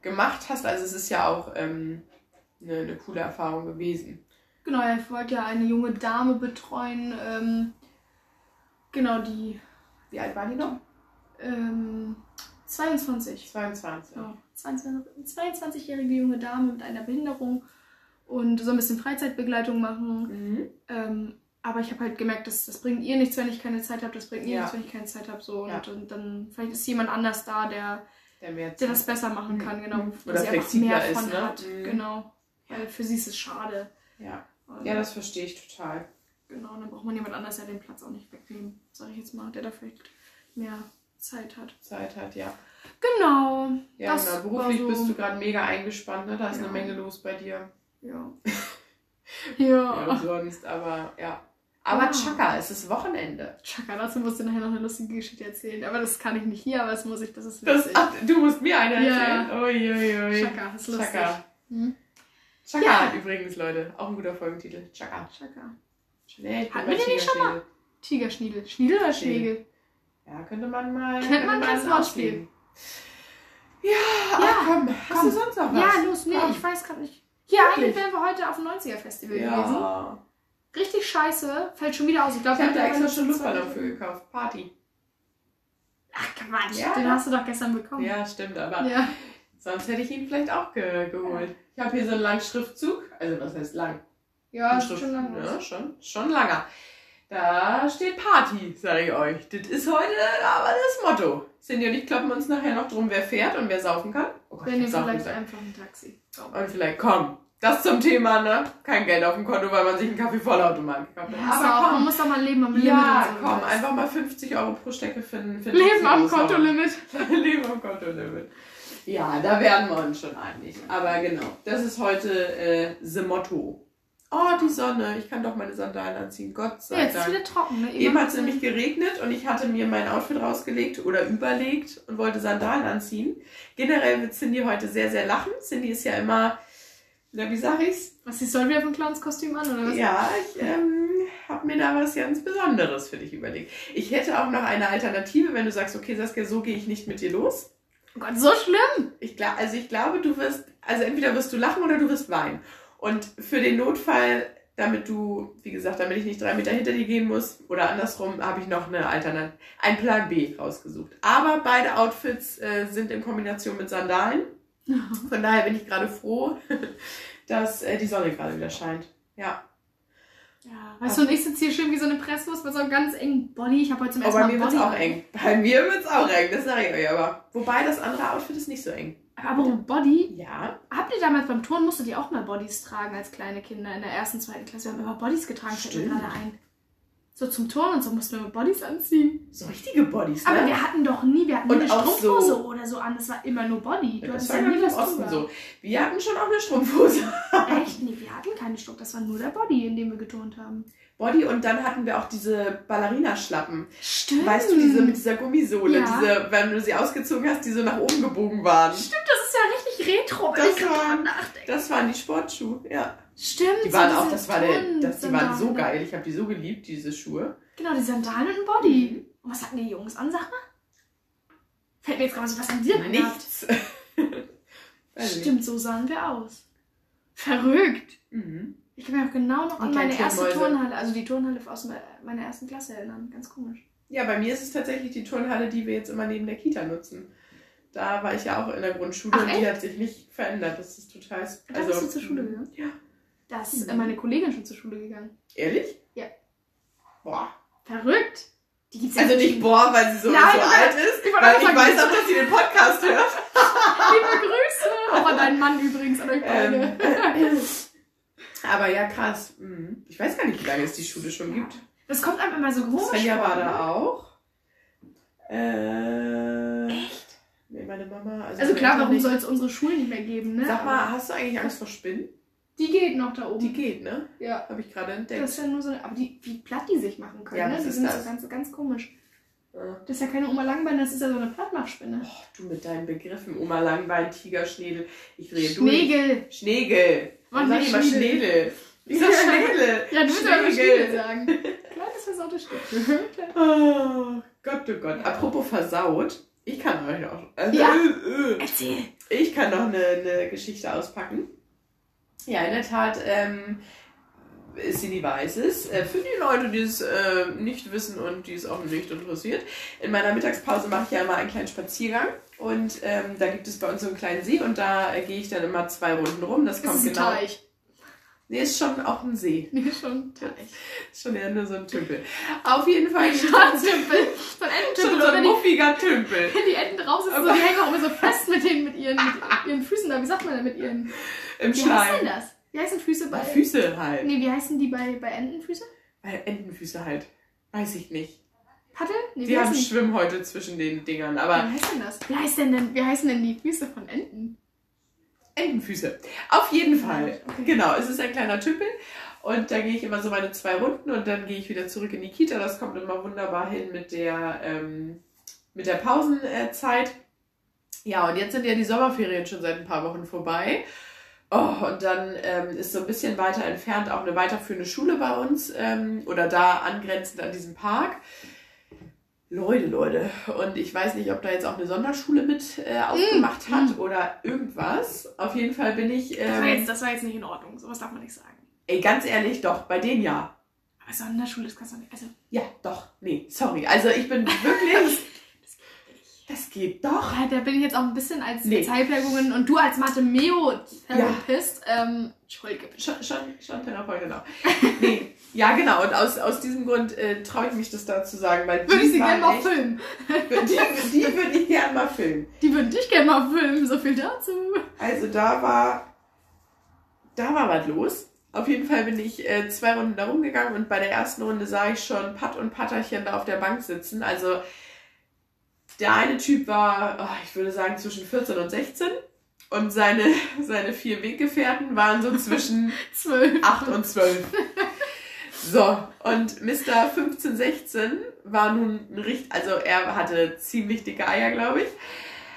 gemacht hast. Also es ist ja auch ähm, eine, eine coole Erfahrung gewesen. Genau, ja, ich wollte ja eine junge Dame betreuen. Ähm, genau, die Wie alt war die noch? ähm, 22. 22. Ja, 22 22-jährige junge Dame mit einer Behinderung und so ein bisschen Freizeitbegleitung machen. Mhm. Ähm, aber ich habe halt gemerkt, dass das bringt ihr nichts, wenn ich keine Zeit habe. Das bringt mir Ja. nichts, wenn ich keine Zeit habe. So. Ja. Und, und dann vielleicht ist jemand anders da, der, Der der das besser machen Mhm. kann. Genau, wo Oder sie einfach flexibler mehr ist, von ne? hat. Mhm. Genau. Weil für sie ist es schade. Ja. Also, ja, das verstehe ich total. Genau, und dann braucht man jemand anders, der den Platz auch nicht wegnehmen, sage ich jetzt mal, der da vielleicht mehr Zeit hat. Zeit hat, ja. Genau. Ja, genau. Beruflich so, bist du gerade mega eingespannt, ne? Da ist Ja. eine Menge los bei dir. *laughs* Ja. Ja, ja. sonst, aber ja. Aber Ja. Chaka, es ist Wochenende. Chaka, dazu musst du nachher noch eine lustige Geschichte erzählen. Aber das kann ich nicht hier, aber das muss ich, das ist Das, ach, du musst mir eine Ja. erzählen. Uiuiui. Chaka, ist lustig. Chaka. Hm? Chaka Ja. übrigens, Leute. Auch ein guter Folgentitel. Chaka. Chaka. Schnell. Hatten wir den nicht schon mal? Tigerschniedel. Schniedel oder Schlegel? Ja, könnte man mal. Könnte man ganz mal Wortspiel. auslegen. Ja, Ja, ach komm. Hast komm. du sonst noch was? Ja, los, nee, Komm. ich weiß gerade nicht. Hier, eigentlich wären wir heute auf dem 90er-Festival gewesen. Richtig scheiße, fällt schon wieder aus. Ich glaube, Ich habe da extra schon Luftballon für Wochen. gekauft. Party. Ach Quatsch, Ja. den hast du doch gestern bekommen. Ja, stimmt, aber ja. sonst hätte ich ihn vielleicht auch ge geholt. Ich habe hier so einen langen Schriftzug. Also, was heißt lang? Ja, ist schon lange. Ja, schon, schon langer. Da steht Party, sage ich euch. Das ist heute aber das Motto. Cindy und ich kloppen uns nachher noch drum, wer fährt und wer saufen kann. Oh Gott, hab saufen vielleicht gesagt. einfach ein Taxi. Und vielleicht, komm, das zum Thema, ne? Kein Geld auf dem Konto, weil man sich einen Kaffee-Vollautomat gekauft Ja, hat. man Aber komm, muss doch mal leben am Limit ja, so. komm, Scheiß. einfach mal 50 Euro pro Stecke für ein Leben am. Kontolimit. *laughs* Leben am Kontolimit. Ja, da werden wir uns schon einig. Aber genau, das ist heute äh, the Motto. Oh, die Sonne. Ich kann doch meine Sandalen anziehen. Gott Ja, sei jetzt ist Dank. wieder trocken, ne? Eben hat es nämlich geregnet und ich hatte mir mein Outfit rausgelegt oder überlegt und wollte Sandalen anziehen. Generell wird Cindy heute sehr, sehr lachen. Cindy ist ja immer, na, wie sag ich's? Was, du heute wieder von Clownskostüm an, oder was? Ja, ich ähm, habe mir da was ganz Besonderes für dich überlegt. Ich hätte auch noch eine Alternative, wenn du sagst, okay, Saskia, so gehe ich nicht mit dir los. Oh Gott, so schlimm! Ich glaub, also ich glaube, du wirst, also entweder wirst du lachen oder du wirst weinen. Und für den Notfall, damit du, wie gesagt, damit ich nicht drei Meter hinter dir gehen muss oder andersrum, habe ich noch eine Alternative, ein Plan B rausgesucht. Aber beide Outfits äh, sind in Kombination mit Sandalen. *laughs* Von daher bin ich gerade froh, *laughs* dass äh, die Sonne gerade wieder scheint. Ja. Ja, weißt du, und ich sitze hier schön wie so eine Presswurst mit so einem ganz engen Body. Ich habe heute zum Aber ersten Oh, bei Mal mir wird es auch eng. Bei mir wird es auch eng, das sage ich euch aber. Wobei das andere Outfit ist nicht so eng. Aber Body, Ja. habt ihr damals beim Turnen, musstet ihr auch mal Bodies tragen als kleine Kinder in der ersten, zweiten Klasse? Wir haben immer Bodies getragen, fällt mir gerade ein. So zum Turnen und so mussten wir Bodies anziehen. So richtige Bodies, ne? Aber wir hatten doch nie, wir hatten nie Und eine auch so- Strumpfhose oder so an. Es war immer nur Body. Du das hattest war ja ja nie was Osten so. Wir hatten schon auch eine Strumpfhose. Echt? Nee, wir hatten keine Struck. Das war nur der Body, in dem wir geturnt haben. Body und dann hatten wir auch diese Ballerinaschlappen. Stimmt. Weißt du, diese mit dieser Gummisohle, Ja. diese, wenn du sie ausgezogen hast, die so nach oben gebogen waren. Stimmt, das ist ja richtig retro, wenn Das ich waren-. Das waren die Sportschuhe, ja. Stimmt. Die so waren auch, diese das war der, das, die waren so geil. Ich habe die so geliebt, diese Schuhe. Genau, die Sandalen und ein Body. Mhm. Und was hatten die Jungs an, sag mal? Fällt mir jetzt gerade so, was denn angehabt? Nichts. *laughs* Stimmt, so sahen wir aus. Verrückt. Mhm. Ich kann mich auch genau noch Die an meine erste. Turnhalle, also die Turnhalle aus me- meiner ersten Klasse erinnern. Ganz komisch. Ja, bei mir ist es tatsächlich die Turnhalle, die wir jetzt immer neben der Kita nutzen. Da war ich ja auch in der Grundschule Ach, und die hat sich nicht verändert. Das ist total. Da bist du zur Schule gegangen? Ja. Da ist Mhm. äh, meine Kollegin schon zur Schule gegangen. Ehrlich? Ja. Boah. Verrückt. Die gibt's ja Also nicht boah, weil sie so, Nein, so alt ist, ich weil ich sagen, weiß auch, dass sie den Podcast hört. *laughs* Liebe Grüße. Auch an deinen Mann übrigens, an euch beide. Ähm, aber ja, krass. Mhm. Ich weiß gar nicht, wie lange es die Schule schon gibt. Das kommt einem immer so komisch Svenja vor. war ne? da auch. Äh, Echt? Nee, meine Mama. Also meine klar, warum soll es unsere Schulen nicht mehr geben, ne? Sag mal, hast du eigentlich Angst vor Spinnen? Die geht noch da oben. Die geht, ne? ja. Habe ich gerade entdeckt. Das ist ja nur so eine, aber die, wie platt die sich machen können, Ja, ne? was Die ist sind das? so ganz, ganz komisch. Ja. Das ist ja keine Oma Langbein, das ist ja so eine Plattmachspinne. Oh, du mit deinen Begriffen. Oma Langbein, Tiger, Schnedel. Ich drehe durch. Schnegel. Schnegel. Mann, Sag nicht ich mal Schniedel. Schnedel. Ich sag *laughs* Ja. Schnedel. Ja, du willst aber. Schnegel sagen. Kleines versaute Stück. Oh Gott, oh Gott. Ja. Apropos versaut. Ich kann euch noch. Also, Ja. äh, äh. Erzähl. Ich kann noch eine, eine Geschichte auspacken. Ja, in der Tat ähm, ist sie die Weißes. Äh, für die Leute, die es äh, nicht wissen und die es auch nicht interessiert. In meiner Mittagspause mache ich ja immer einen kleinen Spaziergang. Und ähm, da gibt es bei uns so einen kleinen See und da äh, gehe ich dann immer zwei Runden rum. Das kommt ist ein genau. Teich. Nee, ist schon auch ein See. *laughs* Nee, schon ein Teich. Ist schon eher nur so ein Tümpel. Auf jeden Fall. *laughs* Schon ein *laughs* Tümpel. So ein Schon Ententümpel. so oder ein muffiger Tümpel. wenn die Enten raus sind, so, die hängen auch immer so fest mit, den, mit, ihren, mit ihren Füßen da. Wie sagt man denn mit ihren... Im Wie heißt denn Schleim. das? Wie heißen Füße bei... Bei Füße halt. Nee, wie heißen die bei, bei Entenfüße? Bei Entenfüße halt. Weiß ich nicht. Paddel? Nee, Die wie haben? Schwimmhäute zwischen den Dingern, aber Wie heißt denn das? Wie, heißt denn, denn, wie heißen denn die Füße von Enten? Entenfüße. Auf jeden Fall. Okay. Genau, es ist ein kleiner Tümpel und da gehe ich immer so meine zwei Runden und dann gehe ich wieder zurück in die Kita. Das kommt immer wunderbar hin mit der, ähm, mit der Pausenzeit. Ja, und jetzt sind ja die Sommerferien schon seit ein paar Wochen vorbei. Oh, und dann ähm, ist so ein bisschen weiter entfernt auch eine weiterführende Schule bei uns ähm, oder da angrenzend an diesem Park. Leute, Leute. Und ich weiß nicht, ob da jetzt auch eine Sonderschule mit äh, aufgemacht Mm, hat oder irgendwas. Auf jeden Fall bin ich. Das, war Ähm, jetzt, das war jetzt nicht in Ordnung. Sowas darf man nicht sagen. ey, ganz ehrlich, doch, bei denen ja. Aber Sonderschule, das kannst du nicht. Also, Ja, doch. Nee, sorry. Also ich bin *laughs* wirklich. das geht doch. ah, da bin ich jetzt auch ein bisschen als Nee. Zeitprägungen und du als Mathe-Meo-Therapist. Ähm, Entschuldige bitte. Schon, schon, schon Therapeut, genau. Nee, ja, genau. Und aus, aus diesem Grund äh, traue ich mich das da zu sagen, weil Würde ich sie gerne mal filmen. *laughs* Die, die würde ich gerne mal filmen. Die würden dich gerne mal filmen. So viel dazu. Also da war, da war was los. Auf jeden Fall bin ich äh, zwei Runden da rumgegangen und bei der ersten Runde sah ich schon Pat und Patterchen da auf der Bank sitzen. Also der eine Typ war, oh, ich würde sagen, zwischen 14 und 16 und seine, *laughs* seine vier Weggefährten waren so zwischen *laughs* Zwölf. 8 und 12. So, und Mr. 15, 16 war nun ein richtig, also er hatte ziemlich dicke Eier, glaube ich.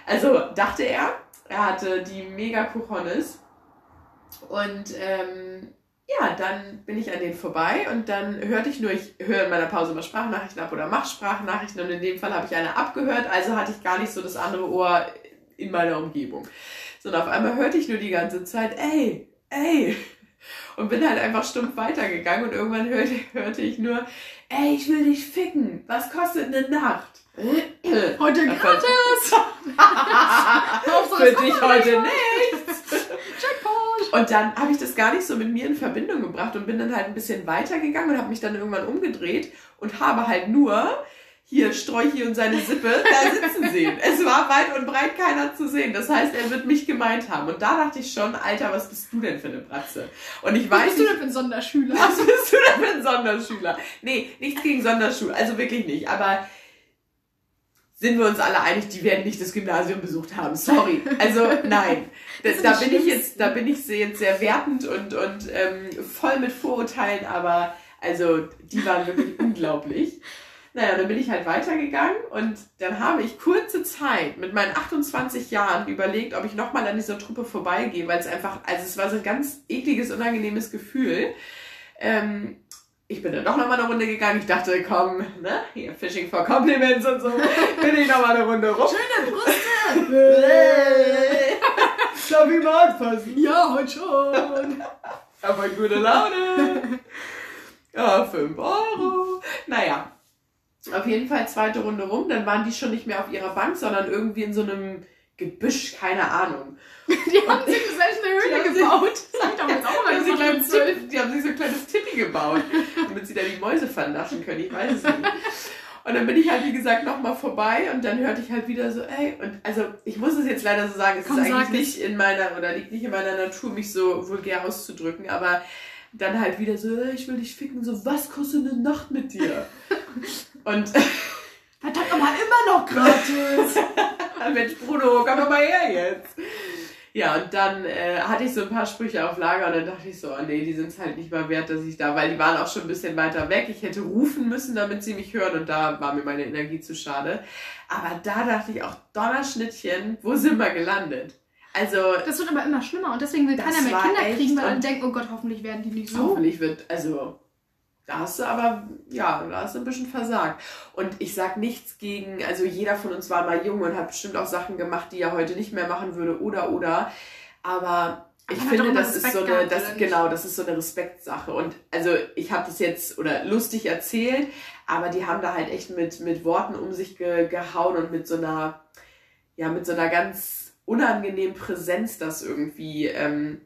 Also dachte er, er hatte die mega Cojones. Und ähm, ja, dann bin ich an denen vorbei und dann hörte ich nur, ich höre in meiner Pause mal Sprachnachrichten ab oder mache Sprachnachrichten und in dem Fall habe ich eine abgehört, also hatte ich gar nicht so das andere Ohr in meiner Umgebung. Sondern auf einmal hörte ich nur die ganze Zeit, ey, ey. Und bin halt einfach stumpf weitergegangen und irgendwann hörte, hörte ich nur, ey, ich will dich ficken. Was kostet eine Nacht? Heute Ach, gratis. *laughs* Für es dich heute nicht. nicht. Jackpot. Und dann habe ich das gar nicht so mit mir in Verbindung gebracht und bin dann halt ein bisschen weitergegangen und habe mich dann irgendwann umgedreht und habe halt nur hier Sträuchi und seine Sippe da sitzen sehen. *laughs* Es war weit und breit keiner zu sehen. Das heißt, er wird mich gemeint haben. Und da dachte ich schon, Alter, was bist du denn für eine Bratze? Und ich Was weiß bist du denn für ein Sonderschüler? was bist du denn für ein Sonderschüler? Nee, nichts gegen Sonderschule, also wirklich nicht. Aber sind wir uns alle einig, die werden nicht das Gymnasium besucht haben. Sorry. Also nein. Da, da bin ich jetzt, da bin ich jetzt sehr wertend und, und ähm, voll mit Vorurteilen, aber also die waren wirklich *laughs* unglaublich. Naja, dann bin ich halt weitergegangen und dann habe ich kurze Zeit mit meinen 28 Jahren überlegt, ob ich nochmal an dieser Truppe vorbeigehe, weil es einfach, also es war so ein ganz ekliges, unangenehmes Gefühl. Ähm, ich bin dann doch nochmal eine Runde gegangen. Ich dachte, komm, ne, hier Fishing for Compliments und so, *laughs* bin ich nochmal eine Runde rum. Schöne Brüste. *laughs* Darf ich mal anfassen? ja, heute schon. Aber gute Laune. Ja, 5 Euro. Naja, auf jeden Fall zweite Runde rum. Dann waren die schon nicht mehr auf ihrer Bank, sondern irgendwie in so einem Gebüsch, keine Ahnung. *laughs* Die haben sich selbst eine Die Höhle haben sich- gebaut. Das hab ich damals auch Die mal haben, sich zwölf. Tipp, die haben sich so ein kleines Tippi gebaut, damit sie da die Mäuse vernaschen können. Ich weiß es nicht. Und dann bin ich halt, wie gesagt, nochmal vorbei und dann hörte ich halt wieder so, ey, und also ich muss es jetzt leider so sagen, es Komm, ist sag eigentlich nicht in meiner, oder liegt nicht in meiner Natur, mich so vulgär auszudrücken, aber dann halt wieder so, ey, ich will dich ficken, so, was kostet eine Nacht mit dir? *laughs* Und *laughs* Verdammt nochmal immer noch gratis. *laughs* Mensch, Bruno, komm doch mal her jetzt. Ja, und dann äh, hatte ich so ein paar Sprüche auf Lager und dann dachte ich so, oh nee, die sind es halt nicht mal wert, dass ich da, weil die waren auch schon ein bisschen weiter weg. Ich hätte rufen müssen, damit sie mich hören und da war mir meine Energie zu schade. Aber da dachte ich auch, Donnerschnittchen, wo sind wir gelandet? Also, Das wird aber immer schlimmer und deswegen will keiner mehr Kinder kriegen, weil man und- denkt, oh Gott, hoffentlich werden die nicht so. hoffentlich wird, also, da hast du aber, ja, da hast du ein bisschen versagt. Und ich sag nichts gegen, also jeder von uns war mal jung und hat bestimmt auch Sachen gemacht, die er heute nicht mehr machen würde, oder, oder. Aber ich finde, das ist so eine, das, genau, das ist so eine Respektsache. Und also ich habe das jetzt oder lustig erzählt, aber die haben da halt echt mit, mit Worten um sich ge, gehauen und mit so einer, ja, mit so einer ganz unangenehmen Präsenz das irgendwie ähm,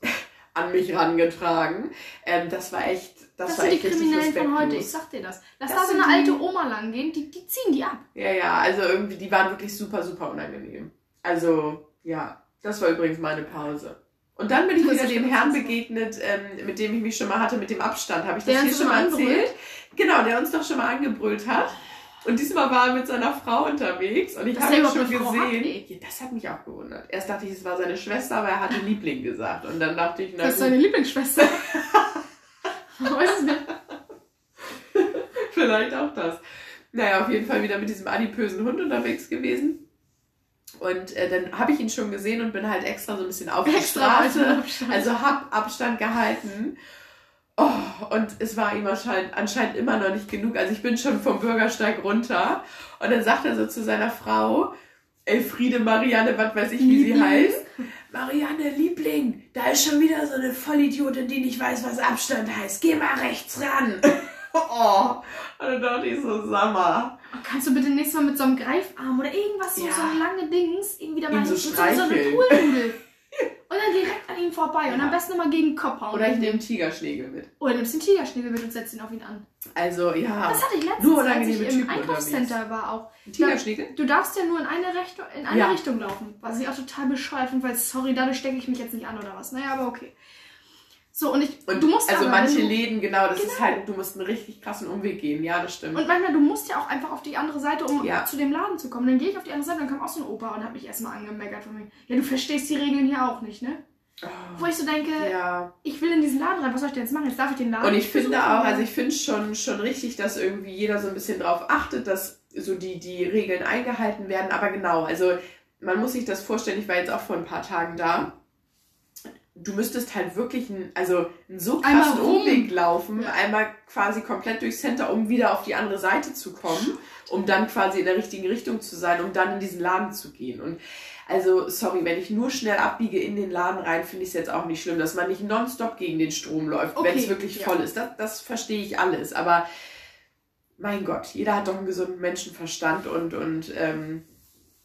*laughs* an mich rangetragen. Ähm, das war echt, das, Das, war sind die Kriminellen von heute, ich sag dir das. Lass Das da so eine alte Oma lang gehen, die, die ziehen die ab. Ja, ja, also irgendwie, die waren wirklich super, super unangenehm. Also, ja, das war übrigens meine Pause. Und dann bin ich wieder dem Herrn begegnet, ähm, mit dem ich mich schon mal hatte, mit dem Abstand. Habe ich Der das hier uns schon mal angebrüllt? erzählt? Genau, der uns doch schon mal angebrüllt hat. Und diesmal war er mit seiner Frau unterwegs und ich habe der ihn schon hat, gesehen. ja, das hat mich auch gewundert. Erst dachte ich, es war seine Schwester, aber er hatte Liebling gesagt. Und dann dachte ich, na Das ist gut, deine Lieblingsschwester. *laughs* Weiß *laughs* nicht. Vielleicht auch das. Naja, auf jeden Fall wieder mit diesem adipösen Hund unterwegs gewesen. Und äh, dann habe ich ihn schon gesehen und bin halt extra so ein bisschen auf die Straße. Also hab Abstand gehalten. Oh, und es war ihm anscheinend, anscheinend immer noch nicht genug. Also ich bin schon vom Bürgersteig runter. Und dann sagt er so zu seiner Frau, Elfriede Marianne, was weiß ich, wie sie heißt. Marianne, Liebling, da ist schon wieder so eine Vollidiotin, die nicht weiß, was Abstand heißt. Geh mal rechts ran. *laughs* oh, und dann dachte ich so, Sammer. Oh, kannst du bitte nächstes Mal mit so einem Greifarm oder irgendwas, so, Ja. so ein lange Dings, irgendwie da mal so so, eine. Poolnudel. *laughs* Und dann direkt an ihm vorbei und am besten nochmal gegen den Kopf hauen. Oder ich nehme Tigerschlägel mit. Oder nimmst den Tigerschnäbel mit und setzt ihn auf ihn an. Also, ja. Das hatte ich letztens, Nur als ich im Einkaufscenter war auch. Tigerschlägel? Du darfst ja nur in eine, Richtung, in eine Ja. Richtung laufen. Was ich auch total bescheuert finde, weil, sorry, dadurch stecke ich mich jetzt nicht an oder was. Naja, aber okay. So, und ich, Und du musst also manche du, Läden, genau, das ist Genau. halt, du musst einen richtig krassen Umweg gehen. Ja, das stimmt. Und manchmal, du musst ja auch einfach auf die andere Seite, um Ja. zu dem Laden zu kommen. Dann gehe ich auf die andere Seite, dann kam auch so ein Opa und hat mich erstmal angemeckert von mir. Ja, du verstehst die Regeln hier auch nicht, ne? Wo ich so denke, ja. ich will in diesen Laden rein, was soll ich denn jetzt machen? Jetzt darf ich den Laden Und ich finde auch, also ich finde schon, schon richtig, dass irgendwie jeder so ein bisschen drauf achtet, dass so die, die Regeln eingehalten werden. Aber genau, also man muss sich das vorstellen, ich war jetzt auch vor ein paar Tagen da. Du müsstest halt wirklich einen, also einen so krassen. Umweg laufen, Ja. einmal quasi komplett durchs Center, um wieder auf die andere Seite zu kommen, um dann quasi in der richtigen Richtung zu sein, um dann in diesen Laden zu gehen. Und also, sorry, wenn ich nur schnell abbiege in den Laden rein, finde ich es jetzt auch nicht schlimm, dass man nicht nonstop gegen den Strom läuft, wenn Okay, es wirklich ja. voll ist. Das, das verstehe ich alles. Aber mein Gott, jeder hat doch einen gesunden Menschenverstand und, und ähm,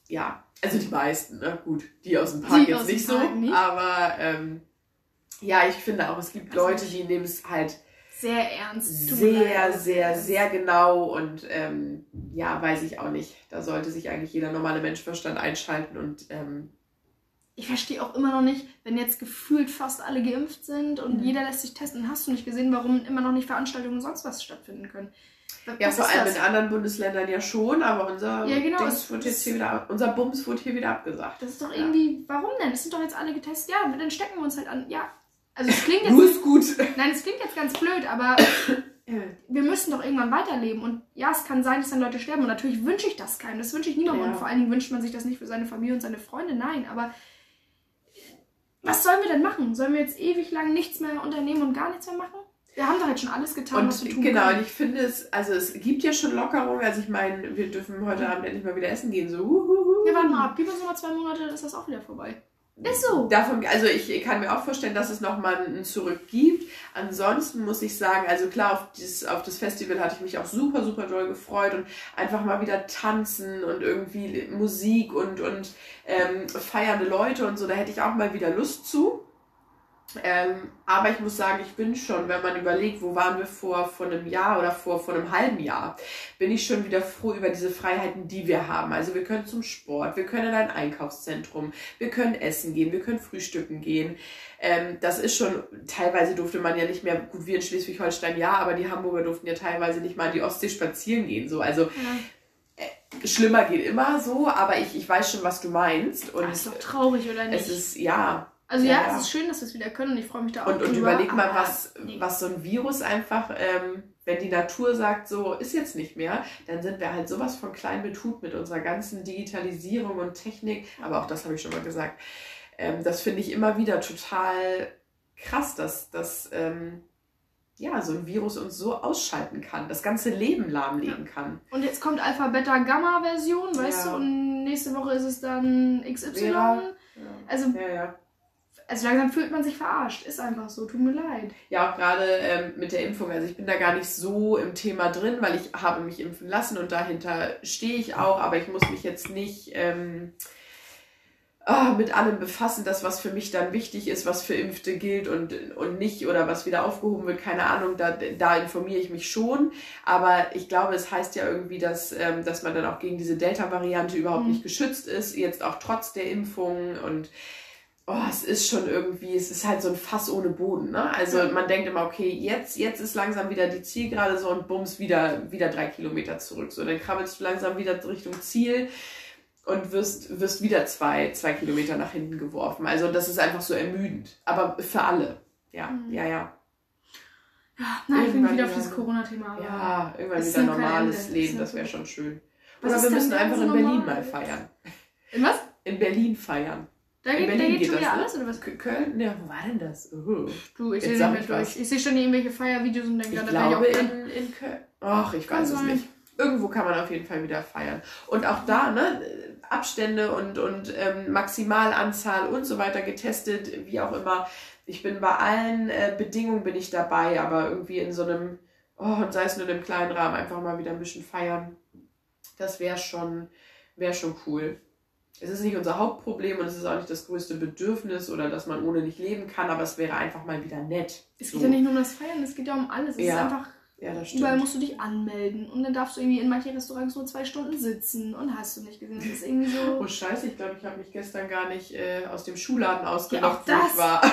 ja, also die meisten, ne? Gut, die aus dem Park Die jetzt nicht so, Park nicht. aber ähm, ja, ich finde auch, es gibt Also Leute, die nehmen es halt sehr ernst. Sehr, sehr, sehr genau und ähm, ja, weiß ich auch nicht. Da sollte sich eigentlich jeder normale Menschenverstand einschalten und ähm, Ich verstehe auch immer noch nicht, wenn jetzt gefühlt fast alle geimpft sind und Mhm. jeder lässt sich testen, hast du nicht gesehen, warum immer noch nicht Veranstaltungen und sonst was stattfinden können. Ja, was vor allem das? in anderen Bundesländern ja schon, aber unser Ja, genau, Dings wird jetzt hier wieder, unser Bums wird hier wieder abgesagt. Das ist doch Ja. irgendwie, warum denn? Es sind doch jetzt alle getestet. Ja, dann stecken wir uns halt an. Ja, also es klingt jetzt, ist gut. *laughs* nein, es klingt jetzt ganz blöd, aber wir müssen doch irgendwann weiterleben. Und ja, es kann sein, dass dann Leute sterben. Und natürlich wünsche ich das keinem. Das wünsche ich niemandem. Ja. Und vor allen Dingen wünscht man sich das nicht für seine Familie und seine Freunde. Nein, aber was sollen wir denn machen? Sollen wir jetzt ewig lang nichts mehr unternehmen und gar nichts mehr machen? Wir haben doch jetzt schon alles getan, was wir Und tun genau, und können. ich finde es, also es gibt ja schon Lockerungen. Also ich meine, wir dürfen heute Abend endlich mal wieder essen gehen. So, uhuhu. Wir warten mal ab. Gib uns noch mal zwei Monate, dann ist das auch wieder vorbei. Ist so. Davon, also ich kann mir auch vorstellen, dass es nochmal ein Zurück gibt. Ansonsten muss ich sagen, also klar, auf, dieses, auf das Festival hatte ich mich auch super, super doll gefreut und einfach mal wieder tanzen und irgendwie Musik und, und ähm, feiernde Leute und so, da hätte ich auch mal wieder Lust zu. Ähm, aber ich muss sagen, ich bin schon, wenn man überlegt, wo waren wir vor, vor einem Jahr oder vor, vor einem halben Jahr, bin ich schon wieder froh über diese Freiheiten, die wir haben. Also wir können zum Sport, wir können in ein Einkaufszentrum, wir können essen gehen, wir können frühstücken gehen. Ähm, das ist schon, teilweise durfte man ja nicht mehr, gut, wir in Schleswig-Holstein ja, aber die Hamburger durften ja teilweise nicht mal an die Ostsee spazieren gehen. So. Also Ja. schlimmer geht immer so, aber ich, ich weiß schon, was du meinst. Und Das ist doch traurig, oder nicht? es ist, ja, also ja, ja, ja. es ist schön, dass wir es wieder können und ich freue mich da auch und, und drüber, überleg mal, was, nee. was so ein Virus einfach, ähm, wenn die Natur sagt, so ist jetzt nicht mehr, dann sind wir halt sowas von klein betut mit unserer ganzen Digitalisierung und Technik. Aber auch das habe ich schon mal gesagt. Ähm, das finde ich immer wieder total krass, dass, dass ähm, ja, so ein Virus uns so ausschalten kann, das ganze Leben lahmlegen kann. Und jetzt kommt Alpha, Beta, Gamma Version, weißt Ja. du, und nächste Woche ist es dann XY. Vera. Also, Ja, ja. Also langsam fühlt man sich verarscht. Ist einfach so, tut mir leid. Ja, auch gerade ähm, mit der Impfung. Also ich bin da gar nicht so im Thema drin, weil ich habe mich impfen lassen und dahinter stehe ich auch, aber ich muss mich jetzt nicht ähm, ah, mit allem befassen, das, was für mich dann wichtig ist, was für Impfte gilt und, und nicht oder was wieder aufgehoben wird, keine Ahnung, da, da informiere ich mich schon. Aber ich glaube, es heißt ja irgendwie, dass, ähm, dass man dann auch gegen diese Delta-Variante überhaupt Mhm. nicht geschützt ist, jetzt auch trotz der Impfung und Oh, es ist schon irgendwie, es ist halt so ein Fass ohne Boden, ne? Also Ja. man denkt immer, okay, jetzt, jetzt ist langsam wieder die Zielgerade so und bums, wieder, wieder drei Kilometer zurück. So, dann krabbelst du langsam wieder Richtung Ziel und wirst, wirst wieder zwei, zwei Kilometer nach hinten geworfen. Also das ist einfach so ermüdend. Aber für alle. Ja, Mhm. ja, ja. Ja, nein, ich bin Irgendwann wieder auf dieses Corona-Thema. Ja, irgendwann wieder normales Leben, das wäre schon schön. Oder wir müssen einfach in normal? Berlin mal feiern. In was? in Berlin feiern. Da geht, da geht geht schon wieder ne? alles, oder was? Köln? Ja, wo war denn das? Oh. Du, ich sehe nicht was. durch. Ich sehe schon irgendwelche Feiervideos und denke, Ich da wäre ich glaube auch in, in Köln. Ach, ich weiß es nicht. Irgendwo kann man auf jeden Fall wieder feiern. Und auch da, ne, Abstände und, und ähm, Maximalanzahl und so weiter getestet, wie auch immer. Ich bin bei allen äh, Bedingungen bin ich dabei, aber irgendwie in so einem, oh, und sei es nur in einem kleinen Rahmen, einfach mal wieder ein bisschen feiern. Das wäre schon, wäre schon cool. Es ist nicht unser Hauptproblem und es ist auch nicht das größte Bedürfnis oder dass man ohne nicht leben kann, aber es wäre einfach mal wieder nett. Es So. geht ja nicht nur um das Feiern, es geht ja um alles. Es Ja, ist einfach, Ja, das überall stimmt. musst du dich anmelden und dann darfst du irgendwie in manchen Restaurants nur zwei Stunden sitzen und hast du nicht gesehen. Das ist irgendwie *laughs* Oh so. scheiße, ich glaube, ich habe mich gestern gar nicht äh, aus dem Schuhladen Ja, ausgelockt, auch wo ich war. *laughs*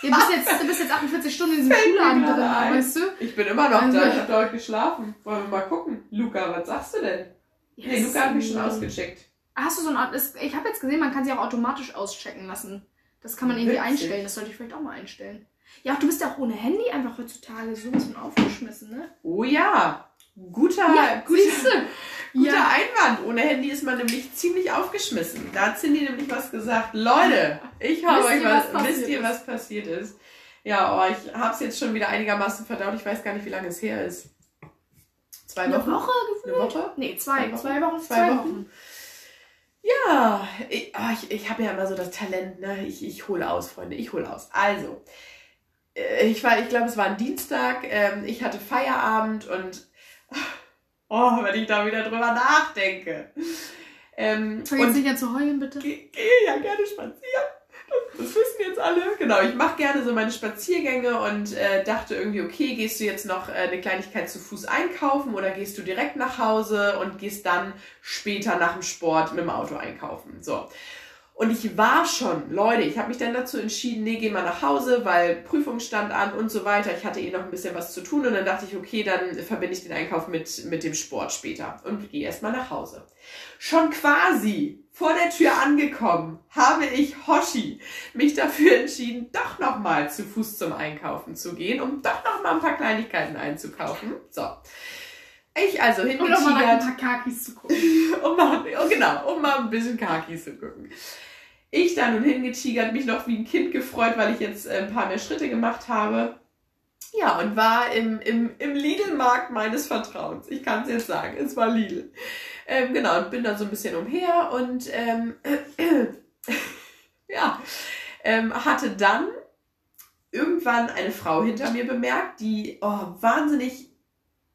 Ja, bist jetzt, du bist jetzt 48 Stunden in diesem Fällt mir Schuhladen drin, ein. weißt du? Ich bin immer noch Also- da, ich habe da heute geschlafen. Wollen wir mal gucken. Luca, was sagst du denn? Ja, Nee, Luca hat mich schon ausgecheckt. Hast du so eine es- Ich habe jetzt gesehen, man kann sie auch automatisch auschecken lassen. Das kann man irgendwie einstellen. Das sollte ich vielleicht auch mal einstellen. Ja, du bist ja auch ohne Handy einfach heutzutage sowas von aufgeschmissen, ne? Oh ja, guter, guter, siehste. guter Ja. Einwand. Ohne Handy ist man nämlich ziemlich aufgeschmissen. Da hat Cindy nämlich was gesagt. Leute, ich habe euch was, was wisst ihr, was passiert ist? Ja, oh, ich habe es jetzt schon wieder einigermaßen verdaut. Ich weiß gar nicht, wie lange es her ist. Zwei Eine Wochen? Woche Eine Woche? Nee, zwei. Zwei Wochen? Zwei Wochen. Zwei Zwei Wochen? Ja, ich, oh, ich, ich habe ja immer so das Talent, ne? Ich, ich hole aus, Freunde, ich hole aus. Also, äh, ich war, ich glaube, es war ein Dienstag, ähm, ich hatte Feierabend und *laughs* oh, wenn ich da wieder drüber nachdenke. Ähm, und nicht an zu heulen, bitte. gehe ja gerne spazieren. Das wissen jetzt alle. Genau, ich mache gerne so meine Spaziergänge und äh, dachte irgendwie, okay, gehst du jetzt noch äh, eine Kleinigkeit zu Fuß einkaufen oder gehst du direkt nach Hause und gehst dann später nach dem Sport mit dem Auto einkaufen. So. Und ich war schon, Leute, ich habe mich dann dazu entschieden, nee, geh mal nach Hause, weil Prüfung stand an und so weiter. Ich hatte eh noch ein bisschen was zu tun und dann dachte ich, okay, dann verbinde ich den Einkauf mit, mit dem Sport später und gehe erstmal nach Hause. Schon quasi vor der Tür angekommen, habe ich Hoshi mich dafür entschieden, doch nochmal zu Fuß zum Einkaufen zu gehen, um doch nochmal ein paar Kleinigkeiten einzukaufen. So. Ich also Und nochmal nach hingetigert ein paar Kakis zu gucken. *laughs* um mal, oh, genau, um mal ein bisschen Kakis zu gucken. Ich da nun hingetigert, mich noch wie ein Kind gefreut, weil ich jetzt äh, ein paar mehr Schritte gemacht habe. Ja, und war im, im, im Lidl-Markt meines Vertrauens. Ich kann es jetzt sagen, es war Lidl. Ähm, genau, und bin da so ein bisschen umher und ähm, *clears throat* ja, ähm, hatte dann irgendwann eine Frau hinter mir bemerkt, die oh, wahnsinnig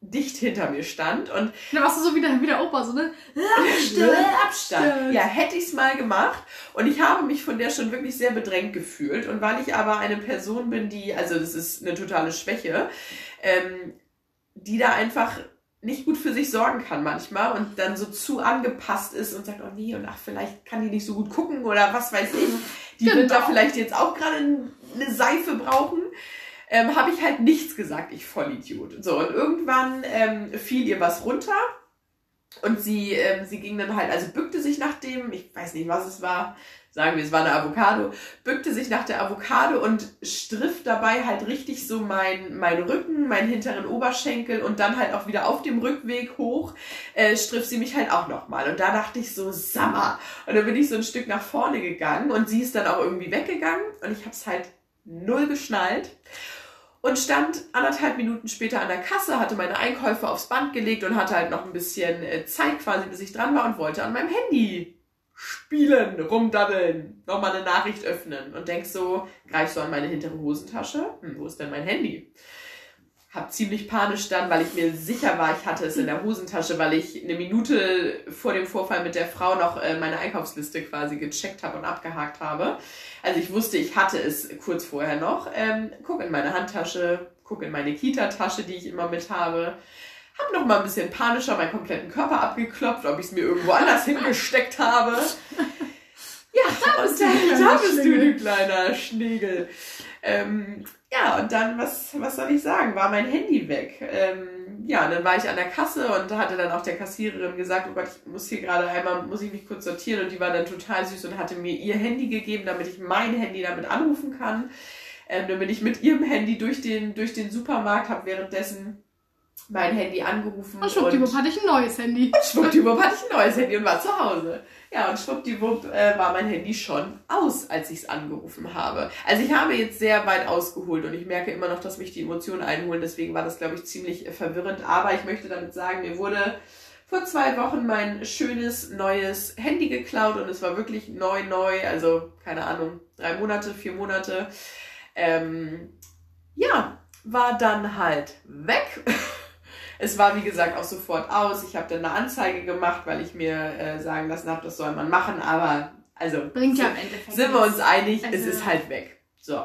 dicht hinter mir stand und Da warst du so wieder, wieder Opa, so, ne? Abstand, *laughs* Abstand. Abstand. Ja, hätte ich es mal gemacht. Und ich habe mich von der schon wirklich sehr bedrängt gefühlt. Und weil ich aber eine Person bin, die, also das ist eine totale Schwäche, ähm, die da einfach nicht gut für sich sorgen kann manchmal und dann so zu angepasst ist und sagt, oh nee, und ach, vielleicht kann die nicht so gut gucken oder was weiß ich. Die wird da Genau. vielleicht jetzt auch gerade eine Seife brauchen. Ähm, habe ich halt nichts gesagt, ich Vollidiot. So, und irgendwann ähm, fiel ihr was runter und sie, ähm, sie ging dann halt, also bückte sich nach dem, ich weiß nicht, was es war, sagen wir, es war eine Avocado, bückte sich nach der Avocado und striff dabei halt richtig so mein, mein Rücken, meinen hinteren Oberschenkel und dann halt auch wieder auf dem Rückweg hoch, äh, striff sie mich halt auch nochmal. Und da dachte ich so, Sammer. Und dann bin ich so ein Stück nach vorne gegangen und sie ist dann auch irgendwie weggegangen und ich habe es halt null geschnallt und stand anderthalb Minuten später an der Kasse, hatte meine Einkäufe aufs Band gelegt und hatte halt noch ein bisschen äh, Zeit quasi, bis ich dran war und wollte an meinem Handy spielen, rumdaddeln, nochmal eine Nachricht öffnen und denk so, greif so an meine hintere Hosentasche, hm, wo ist denn mein Handy? Hab ziemlich panisch dann, weil ich mir sicher war, ich hatte es in der Hosentasche, weil ich eine Minute vor dem Vorfall mit der Frau noch äh, meine Einkaufsliste quasi gecheckt habe und abgehakt habe. Also ich wusste, ich hatte es kurz vorher noch. Ähm, guck in meine Handtasche, guck in meine Kita-Tasche, die ich immer mit habe. Hab noch mal ein bisschen panischer meinen kompletten Körper abgeklopft, ob ich es mir irgendwo anders *laughs* hingesteckt habe. Ja, da bist und du, da, bist du, du kleiner Schnegel. Ähm, ja, und dann, was, was soll ich sagen, war mein Handy weg. Ähm, ja, und dann war ich an der Kasse und hatte dann auch der Kassiererin gesagt, oh Gott, ich muss hier gerade einmal, muss ich mich kurz sortieren. Und die war dann total süß und hatte mir ihr Handy gegeben, damit ich mein Handy damit anrufen kann. Ähm, dann bin ich mit ihrem Handy durch den, durch den Supermarkt, habe währenddessen mein Handy angerufen. Und schwuppdiwupp hatte ich ein neues Handy. *laughs* Und schwuppdiwupp hatte ich ein neues Handy und war zu Hause. Ja, und schwuppdiwupp äh, war mein Handy schon aus, als ich es angerufen habe. Also ich habe jetzt sehr weit ausgeholt und ich merke immer noch, dass mich die Emotionen einholen. Deswegen war das, glaube ich, ziemlich äh, verwirrend. Aber ich möchte damit sagen, mir wurde vor zwei Wochen mein schönes neues Handy geklaut und es war wirklich neu, neu. Also keine Ahnung, drei Monate, vier Monate. Ähm, ja, war dann halt weg. *laughs* Es war, wie gesagt, auch sofort aus. Ich habe dann eine Anzeige gemacht, weil ich mir äh, sagen lassen habe, das soll man machen. Aber also Bringt ja am Endeffekt sind wir uns einig, Also- es ist halt weg. So.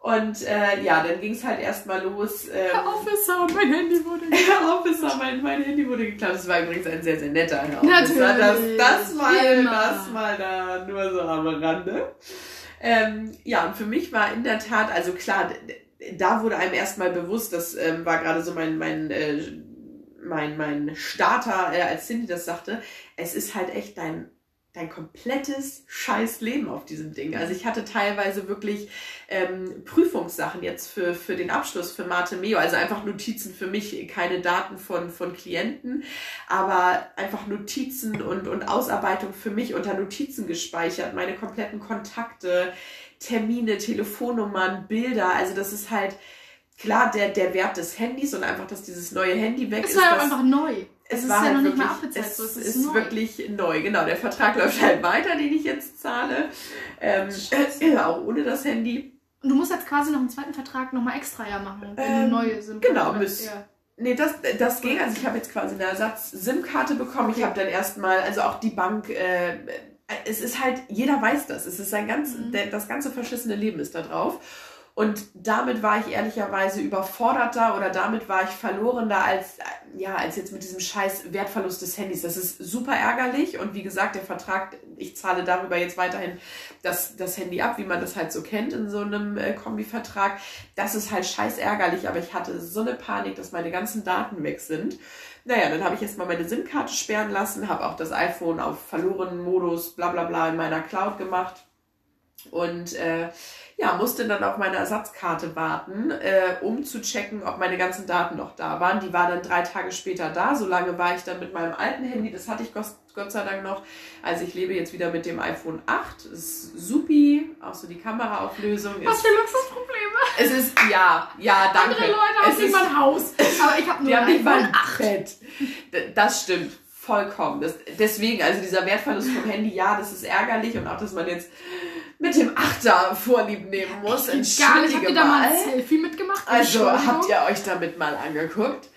Und äh, ja, dann ging es halt erstmal los. Ähm, Herr Officer, mein Handy wurde *laughs* Herr Officer, mein, mein Handy wurde geklaut. Das war übrigens ein sehr, sehr netter Herr Officer. Natürlich, Das, das, mal, immer. das mal da nur so am Rande. Ähm, ja, und für mich war in der Tat, also klar, da wurde einem erstmal bewusst, das ähm, war gerade so mein, mein, äh, mein, mein Starter, äh, als Cindy das sagte, es ist halt echt dein, dein komplettes scheiß Leben auf diesem Ding. Also ich hatte teilweise wirklich ähm, Prüfungssachen jetzt für, für den Abschluss für Mate Meo, also einfach Notizen für mich, keine Daten von, von Klienten, aber einfach Notizen und, und Ausarbeitung für mich unter Notizen gespeichert, meine kompletten Kontakte, Termine, Telefonnummern, Bilder, also das ist halt klar der, der Wert des Handys und einfach, dass dieses neue Handy weg Es ist. war ja das- einfach neu. es ist war ja halt noch nicht wirklich, mal abbezahlt, es so, es ist, ist neu. wirklich neu. Genau, der Vertrag *laughs* läuft halt weiter, den ich jetzt zahle, ähm, äh, *clears throat* auch ohne das Handy. Und du musst jetzt quasi noch einen zweiten Vertrag nochmal extra ja machen, wenn Ähm, du neue SIM genau, müsst- ja. Nee, das, das ging. Also ich habe jetzt quasi eine Ersatz-SIM-Karte bekommen. Ich Okay. habe dann erstmal, also auch die Bank, äh, es ist halt, jeder weiß das. Es ist sein ganz, Mhm. das ganze verschissene Leben ist da drauf. Und damit war ich ehrlicherweise überforderter oder damit war ich verlorener als, ja, als jetzt mit diesem scheiß Wertverlust des Handys. Das ist super ärgerlich und wie gesagt, der Vertrag, ich zahle darüber jetzt weiterhin das, das Handy ab, wie man das halt so kennt in so einem äh, Kombivertrag. Das ist halt scheiß ärgerlich, aber ich hatte so eine Panik, dass meine ganzen Daten weg sind. Naja, dann habe ich erstmal meine SIM-Karte sperren lassen, habe auch das iPhone auf verlorenen Modus, bla bla bla in meiner Cloud gemacht und äh, ja, musste dann auf meine Ersatzkarte warten, äh, um zu checken, ob meine ganzen Daten noch da waren. Die war dann drei Tage später da. So lange war ich dann mit meinem alten Handy, das hatte ich Gott, sei Dank noch. Also ich lebe jetzt wieder mit dem iPhone 8. Ist supi, auch so die Kameraauflösung Was ist. für Luxusprobleme. Es ist, ja, ja, danke. Andere Leute haben Es nicht ist- mal ein Haus. Aber ich habe nur die haben ein nicht mal iPhone ein 8. Bett. Das stimmt. Vollkommen. Das, deswegen, also dieser Wertverlust vom Handy, ja, das ist ärgerlich und auch, dass man jetzt mit dem Achter Vorlieb nehmen muss. Gar nicht. Habt ihr da mal ein. Selfie mitgemacht? Also habt ihr euch damit mal angeguckt?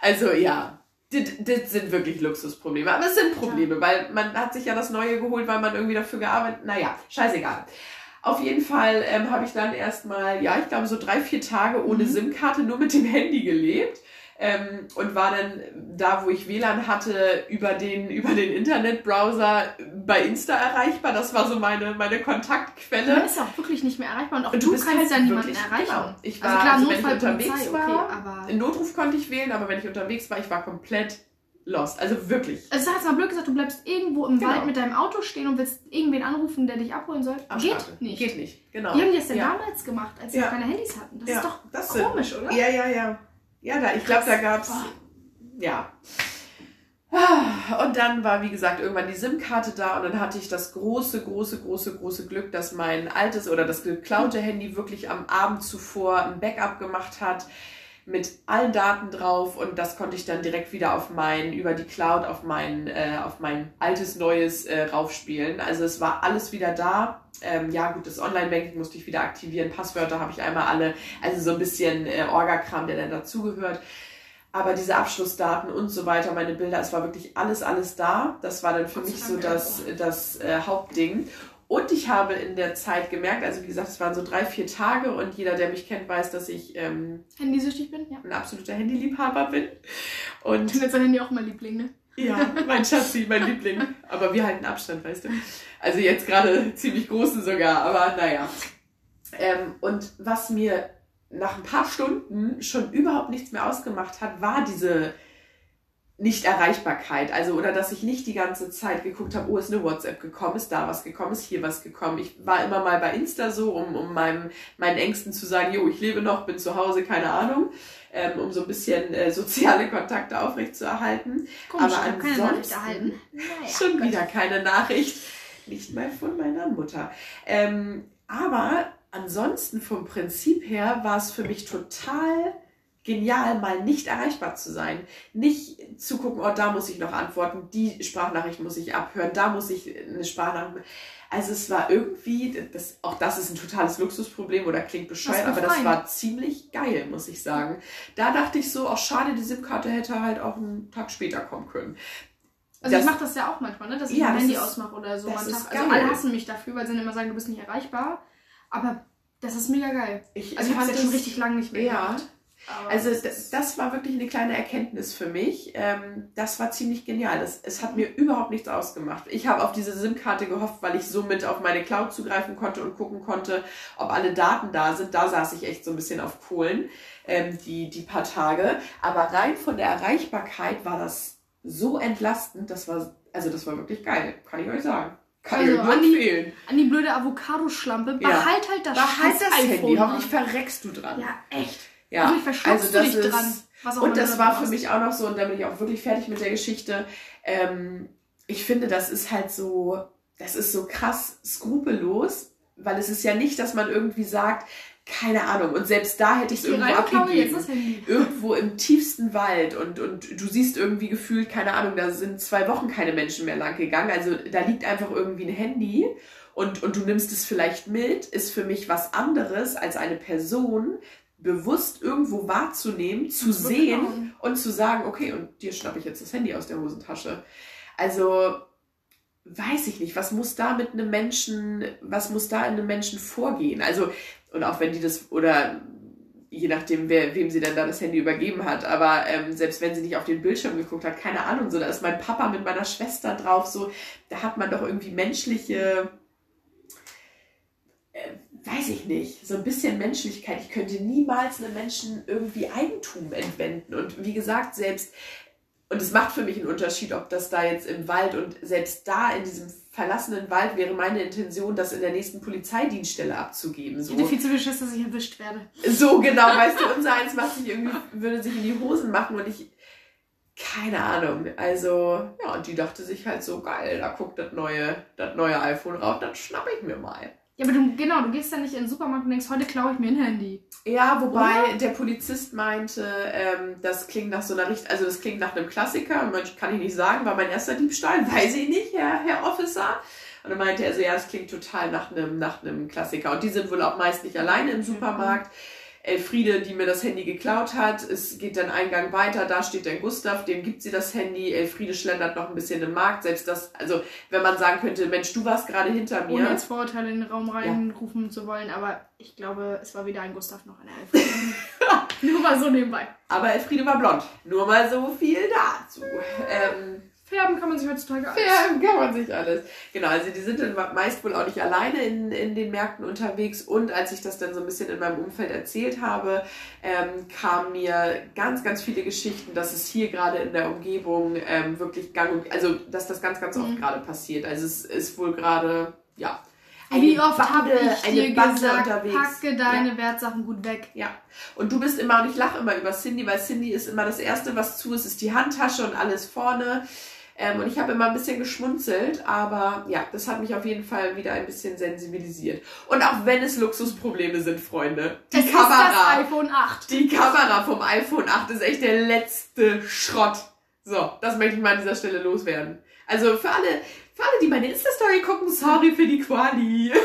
Also ja, das, das sind wirklich Luxusprobleme. Aber es sind Probleme, weil man hat sich ja das Neue geholt, weil man irgendwie dafür gearbeitet. Naja, scheißegal. Auf jeden Fall ähm, habe ich dann erstmal, ja, ich glaube so drei, vier Tage ohne Mhm. SIM-Karte nur mit dem Handy gelebt. Ähm, und war dann da, wo ich WLAN hatte, über den, über den Internetbrowser bei Insta erreichbar. Das war so meine, meine Kontaktquelle. Man ist ja auch wirklich nicht mehr erreichbar und auch du, bist kannst ja niemanden erreichen. Genau. Ich war, also klar, also wenn ich Notfall, unterwegs Polizei, war, okay, Notruf konnte ich wählen, aber wenn ich unterwegs war, ich war komplett lost. Also wirklich. Also sag jetzt mal blöd gesagt, du bleibst irgendwo im Genau. Wald mit deinem Auto stehen und willst irgendwen anrufen, der dich abholen soll. Arschkarte. Geht nicht. Geht nicht, genau. Wie haben die das denn ja. damals gemacht, als sie Ja. noch keine Handys hatten? Das Ja, ist doch das sind- komisch, oder? Ja, ja, ja. Ja, da, ich glaube, da gab's Boah. ja. Und dann war, wie gesagt, irgendwann die SIM-Karte da und dann hatte ich das große, große, große, große Glück, dass mein altes oder das geklaute Handy wirklich am Abend zuvor ein Backup gemacht hat mit allen Daten drauf und das konnte ich dann direkt wieder auf mein, über die Cloud auf mein, äh, auf mein altes, neues äh, raufspielen. Also es war alles wieder da. Ähm, ja gut, das Online-Banking musste ich wieder aktivieren, Passwörter habe ich einmal alle, also so ein bisschen äh, Orga-Kram, der dann dazugehört. Aber diese Abschlussdaten und so weiter, meine Bilder, es war wirklich alles, alles da. Das war dann für Gott mich so das, das äh, Hauptding. Und ich habe in der Zeit gemerkt, also wie gesagt, es waren so drei, vier Tage und jeder, der mich kennt, weiß, dass ich ähm, Handysüchtig bin, ja. ein absoluter Handyliebhaber bin. Und Ich bin jetzt dein Handy auch mein Liebling, ne? ja, mein Schatzi, mein Liebling. Aber wir halten Abstand, weißt du. Also jetzt gerade ziemlich großen sogar, aber naja. Ähm, und was mir nach ein paar Stunden schon überhaupt nichts mehr ausgemacht hat, war diese Nicht-Erreichbarkeit. Also, oder dass ich nicht die ganze Zeit geguckt habe, oh, ist eine WhatsApp gekommen, ist da was gekommen, ist hier was gekommen. Ich war immer mal bei Insta so, um, um meinem, meinen Ängsten zu sagen, jo, ich lebe noch, bin zu Hause, keine Ahnung. ähm, um so ein bisschen äh, soziale Kontakte aufrechtzuerhalten. Komisch, Aber ich habe keine Nachricht ansonsten- erhalten. Naja, Schon Gott. wieder keine Nachricht. Nicht mal von meiner Mutter. Ähm, aber ansonsten vom Prinzip her war es für mich total genial, mal nicht erreichbar zu sein. Nicht zu gucken, oh, da muss ich noch antworten, die Sprachnachricht muss ich abhören, da muss ich eine Sprachnachricht. Also es war irgendwie, das, auch das ist ein totales Luxusproblem oder klingt bescheuert, Das aber das war ziemlich geil, muss ich sagen. Da dachte ich so, auch schade, die SIM-Karte hätte halt auch einen Tag später kommen können. Also Das- ich mache das ja auch manchmal, ne? dass ich Ja, mein Handy ausmache oder so. das ist. Also geil. alle hassen mich dafür, weil sie dann immer sagen, du bist nicht erreichbar. Aber das ist mega geil. Ich Also ich habe es schon richtig lange nicht mehr Ja. gemacht. Aber Also das, das war wirklich eine kleine Erkenntnis für mich. Ähm, das war ziemlich genial. Das, es hat mir überhaupt nichts ausgemacht. Ich habe auf diese SIM-Karte gehofft, weil ich somit auf meine Cloud zugreifen konnte und gucken konnte, ob alle Daten da sind. Da saß ich echt so ein bisschen auf Kohlen, ähm, die, die paar Tage. Aber rein von der Erreichbarkeit war das so entlastend. Das war, also das war wirklich geil, kann ich euch sagen. Kann Also, ich nur Andi, empfehlen. An die blöde Avocado-Schlampe. Ja. Behalt halt das Behalt das Handy, iPhone. hoffentlich Mann. verreckst du dran. Ja, echt. Ja, also du das ist- dran. Und das war für mich auch noch so, und da bin ich auch wirklich fertig mit der Geschichte. Ähm, ich finde, das ist halt so, das ist so krass skrupellos, weil es ist ja nicht, dass man irgendwie sagt, keine Ahnung, und selbst da hätte ich es irgendwo abgegeben. Irgendwo im tiefsten Wald und, und du siehst irgendwie gefühlt, keine Ahnung, da sind zwei Wochen keine Menschen mehr lang gegangen. Also da liegt einfach irgendwie ein Handy und, und du nimmst es vielleicht mit, ist für mich was anderes als eine Person bewusst irgendwo wahrzunehmen, zu Und sehen beklauen. und zu sagen, okay, und dir schnappe ich jetzt das Handy aus der Hosentasche. Also weiß ich nicht, was muss da mit einem Menschen, was muss da in einem Menschen vorgehen? Also, und auch wenn die das, oder je nachdem, wer, wem sie denn da das Handy übergeben hat, aber ähm, selbst wenn sie nicht auf den Bildschirm geguckt hat, keine Ahnung, so, da ist mein Papa mit meiner Schwester drauf, so, da hat man doch irgendwie menschliche, weiß ich nicht, so ein bisschen Menschlichkeit. Ich könnte niemals einem Menschen irgendwie Eigentum entwenden. Und wie gesagt, selbst, und es macht für mich einen Unterschied, ob das da jetzt im Wald und selbst da in diesem verlassenen Wald wäre meine Intention, das in der nächsten Polizeidienststelle abzugeben. Ich So, hätte viel zu viel Schiss, dass ich erwischt werde. so genau, weißt du, unser eins macht sich irgendwie, würde sich in die Hosen machen und ich, keine Ahnung. Also, ja, und die dachte sich halt so, geil, da guckt das neue, das neue iPhone rauf, dann schnapp ich mir mal. Ja, aber du, genau, du gehst dann nicht in den Supermarkt und denkst, heute klaue ich mir ein Handy. Ja, wobei der Polizist meinte, ähm, das klingt nach so einer Richt also das klingt nach einem Klassiker. Und manch kann ich nicht sagen, war mein erster Diebstahl, *laughs* weiß ich nicht, Herr, Herr Officer. Und dann meinte er so, ja, das klingt total nach einem, nach einem Klassiker. Und die sind wohl auch meist nicht alleine im Supermarkt. Elfriede, die mir das Handy geklaut hat, es geht dann einen Gang weiter, da steht der Gustav, dem gibt sie das Handy. Elfriede schlendert noch ein bisschen im Markt. Selbst das, also wenn man sagen könnte, Mensch, du warst gerade hinter mir. Ohne jetzt Vorurteile in den Raum reinrufen zu wollen, aber ich glaube, es war weder ein Gustav noch eine Elfriede. *laughs* Nur mal so nebenbei. Aber Elfriede war blond. Nur mal so viel dazu. Ähm, Färben kann man sich heutzutage alles. Ja, kann man sich alles. Genau, also die sind dann meist wohl auch nicht alleine in, in den Märkten unterwegs. Und als ich das dann so ein bisschen in meinem Umfeld erzählt habe, ähm, kamen mir ganz, ganz viele Geschichten, dass es hier gerade in der Umgebung ähm, wirklich gang und, also dass das ganz, ganz oft Mhm. gerade passiert. Also es ist wohl gerade, ja. Wie oft habe ich dir eine Bande gesagt, unterwegs. packe deine Wertsachen gut weg. Ja, und du bist immer, und ich lache immer über Cindy, weil Cindy ist immer das Erste, was zu ist, ist die Handtasche und alles vorne. Ähm, und ich habe immer ein bisschen geschmunzelt, aber ja, das hat mich auf jeden Fall wieder ein bisschen sensibilisiert. Und auch wenn es Luxusprobleme sind, Freunde, die es Kamera, das iPhone 8. die Kamera vom iPhone 8 ist echt der letzte Schrott. So, das möchte ich mal an dieser Stelle loswerden. Also für alle, für alle, die meine Insta-Story gucken, sorry für die Quali. *laughs*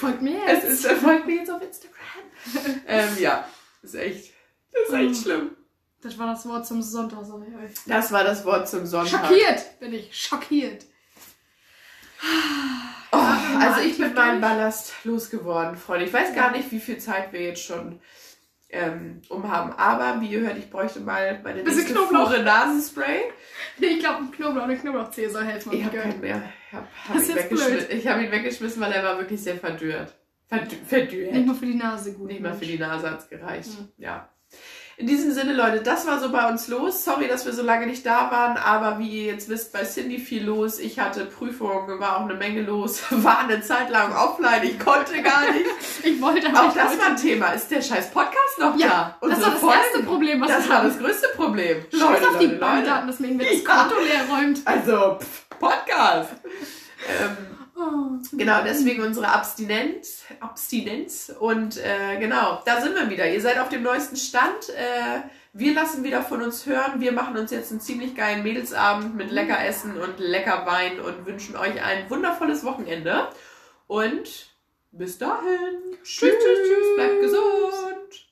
Folgt mir Es jetzt. ist, er folgt mir jetzt auf Instagram. *laughs* ähm, ja, ist echt, ist echt Mhm. schlimm. Das war das Wort zum Sonntag, sag ich euch. Das war das Wort zum Sonntag. Schockiert bin ich. Schockiert. Oh, also ich bin durch. Ballast losgeworden, Freunde. Ich weiß gar nicht, wie viel Zeit wir jetzt schon ähm, um haben. Aber wie ihr hört, ich bräuchte mal meine Bisschen nächste Knoblauch. Fuhre Nasenspray. Ich glaube, ein Knoblauch, eine Knoblauchzehe soll helfen. Ich habe keinen mehr. Ich habe hab ihn, weggeschmissen. Ich hab ihn weggeschmissen, weil er war wirklich sehr verdürrt. Verdü verdürrt. Nicht mal für die Nase gut. Nicht mal für die Nase hat's gereicht. Mhm. Ja. In diesem Sinne, Leute, das war so bei uns los. Sorry, dass wir so lange nicht da waren, aber wie ihr jetzt wisst, bei Cindy viel los. Ich hatte Prüfungen, war auch eine Menge los, *laughs* war eine Zeit lang offline, ich konnte gar nicht. *laughs* Ich wollte aber Auch ich das wollte war ein Thema. Ist der scheiß Podcast noch Ja, da? das Unsere war das Folgen? erste Problem, was Das war das größte Problem. Scheiß auf die Bankdaten, deswegen wird das. Konto leer räumt. Also, pff, Podcast. *laughs* ähm, Oh. Genau, deswegen unsere Abstinenz. Abstinenz. Und äh, genau, da sind wir wieder. Ihr seid auf dem neuesten Stand. Äh, wir lassen wieder von uns hören. Wir machen uns jetzt einen ziemlich geilen Mädelsabend mit lecker Essen und lecker Wein und wünschen euch ein wundervolles Wochenende. Und bis dahin. Tschüss, tschüss, tschüss. Bleibt gesund.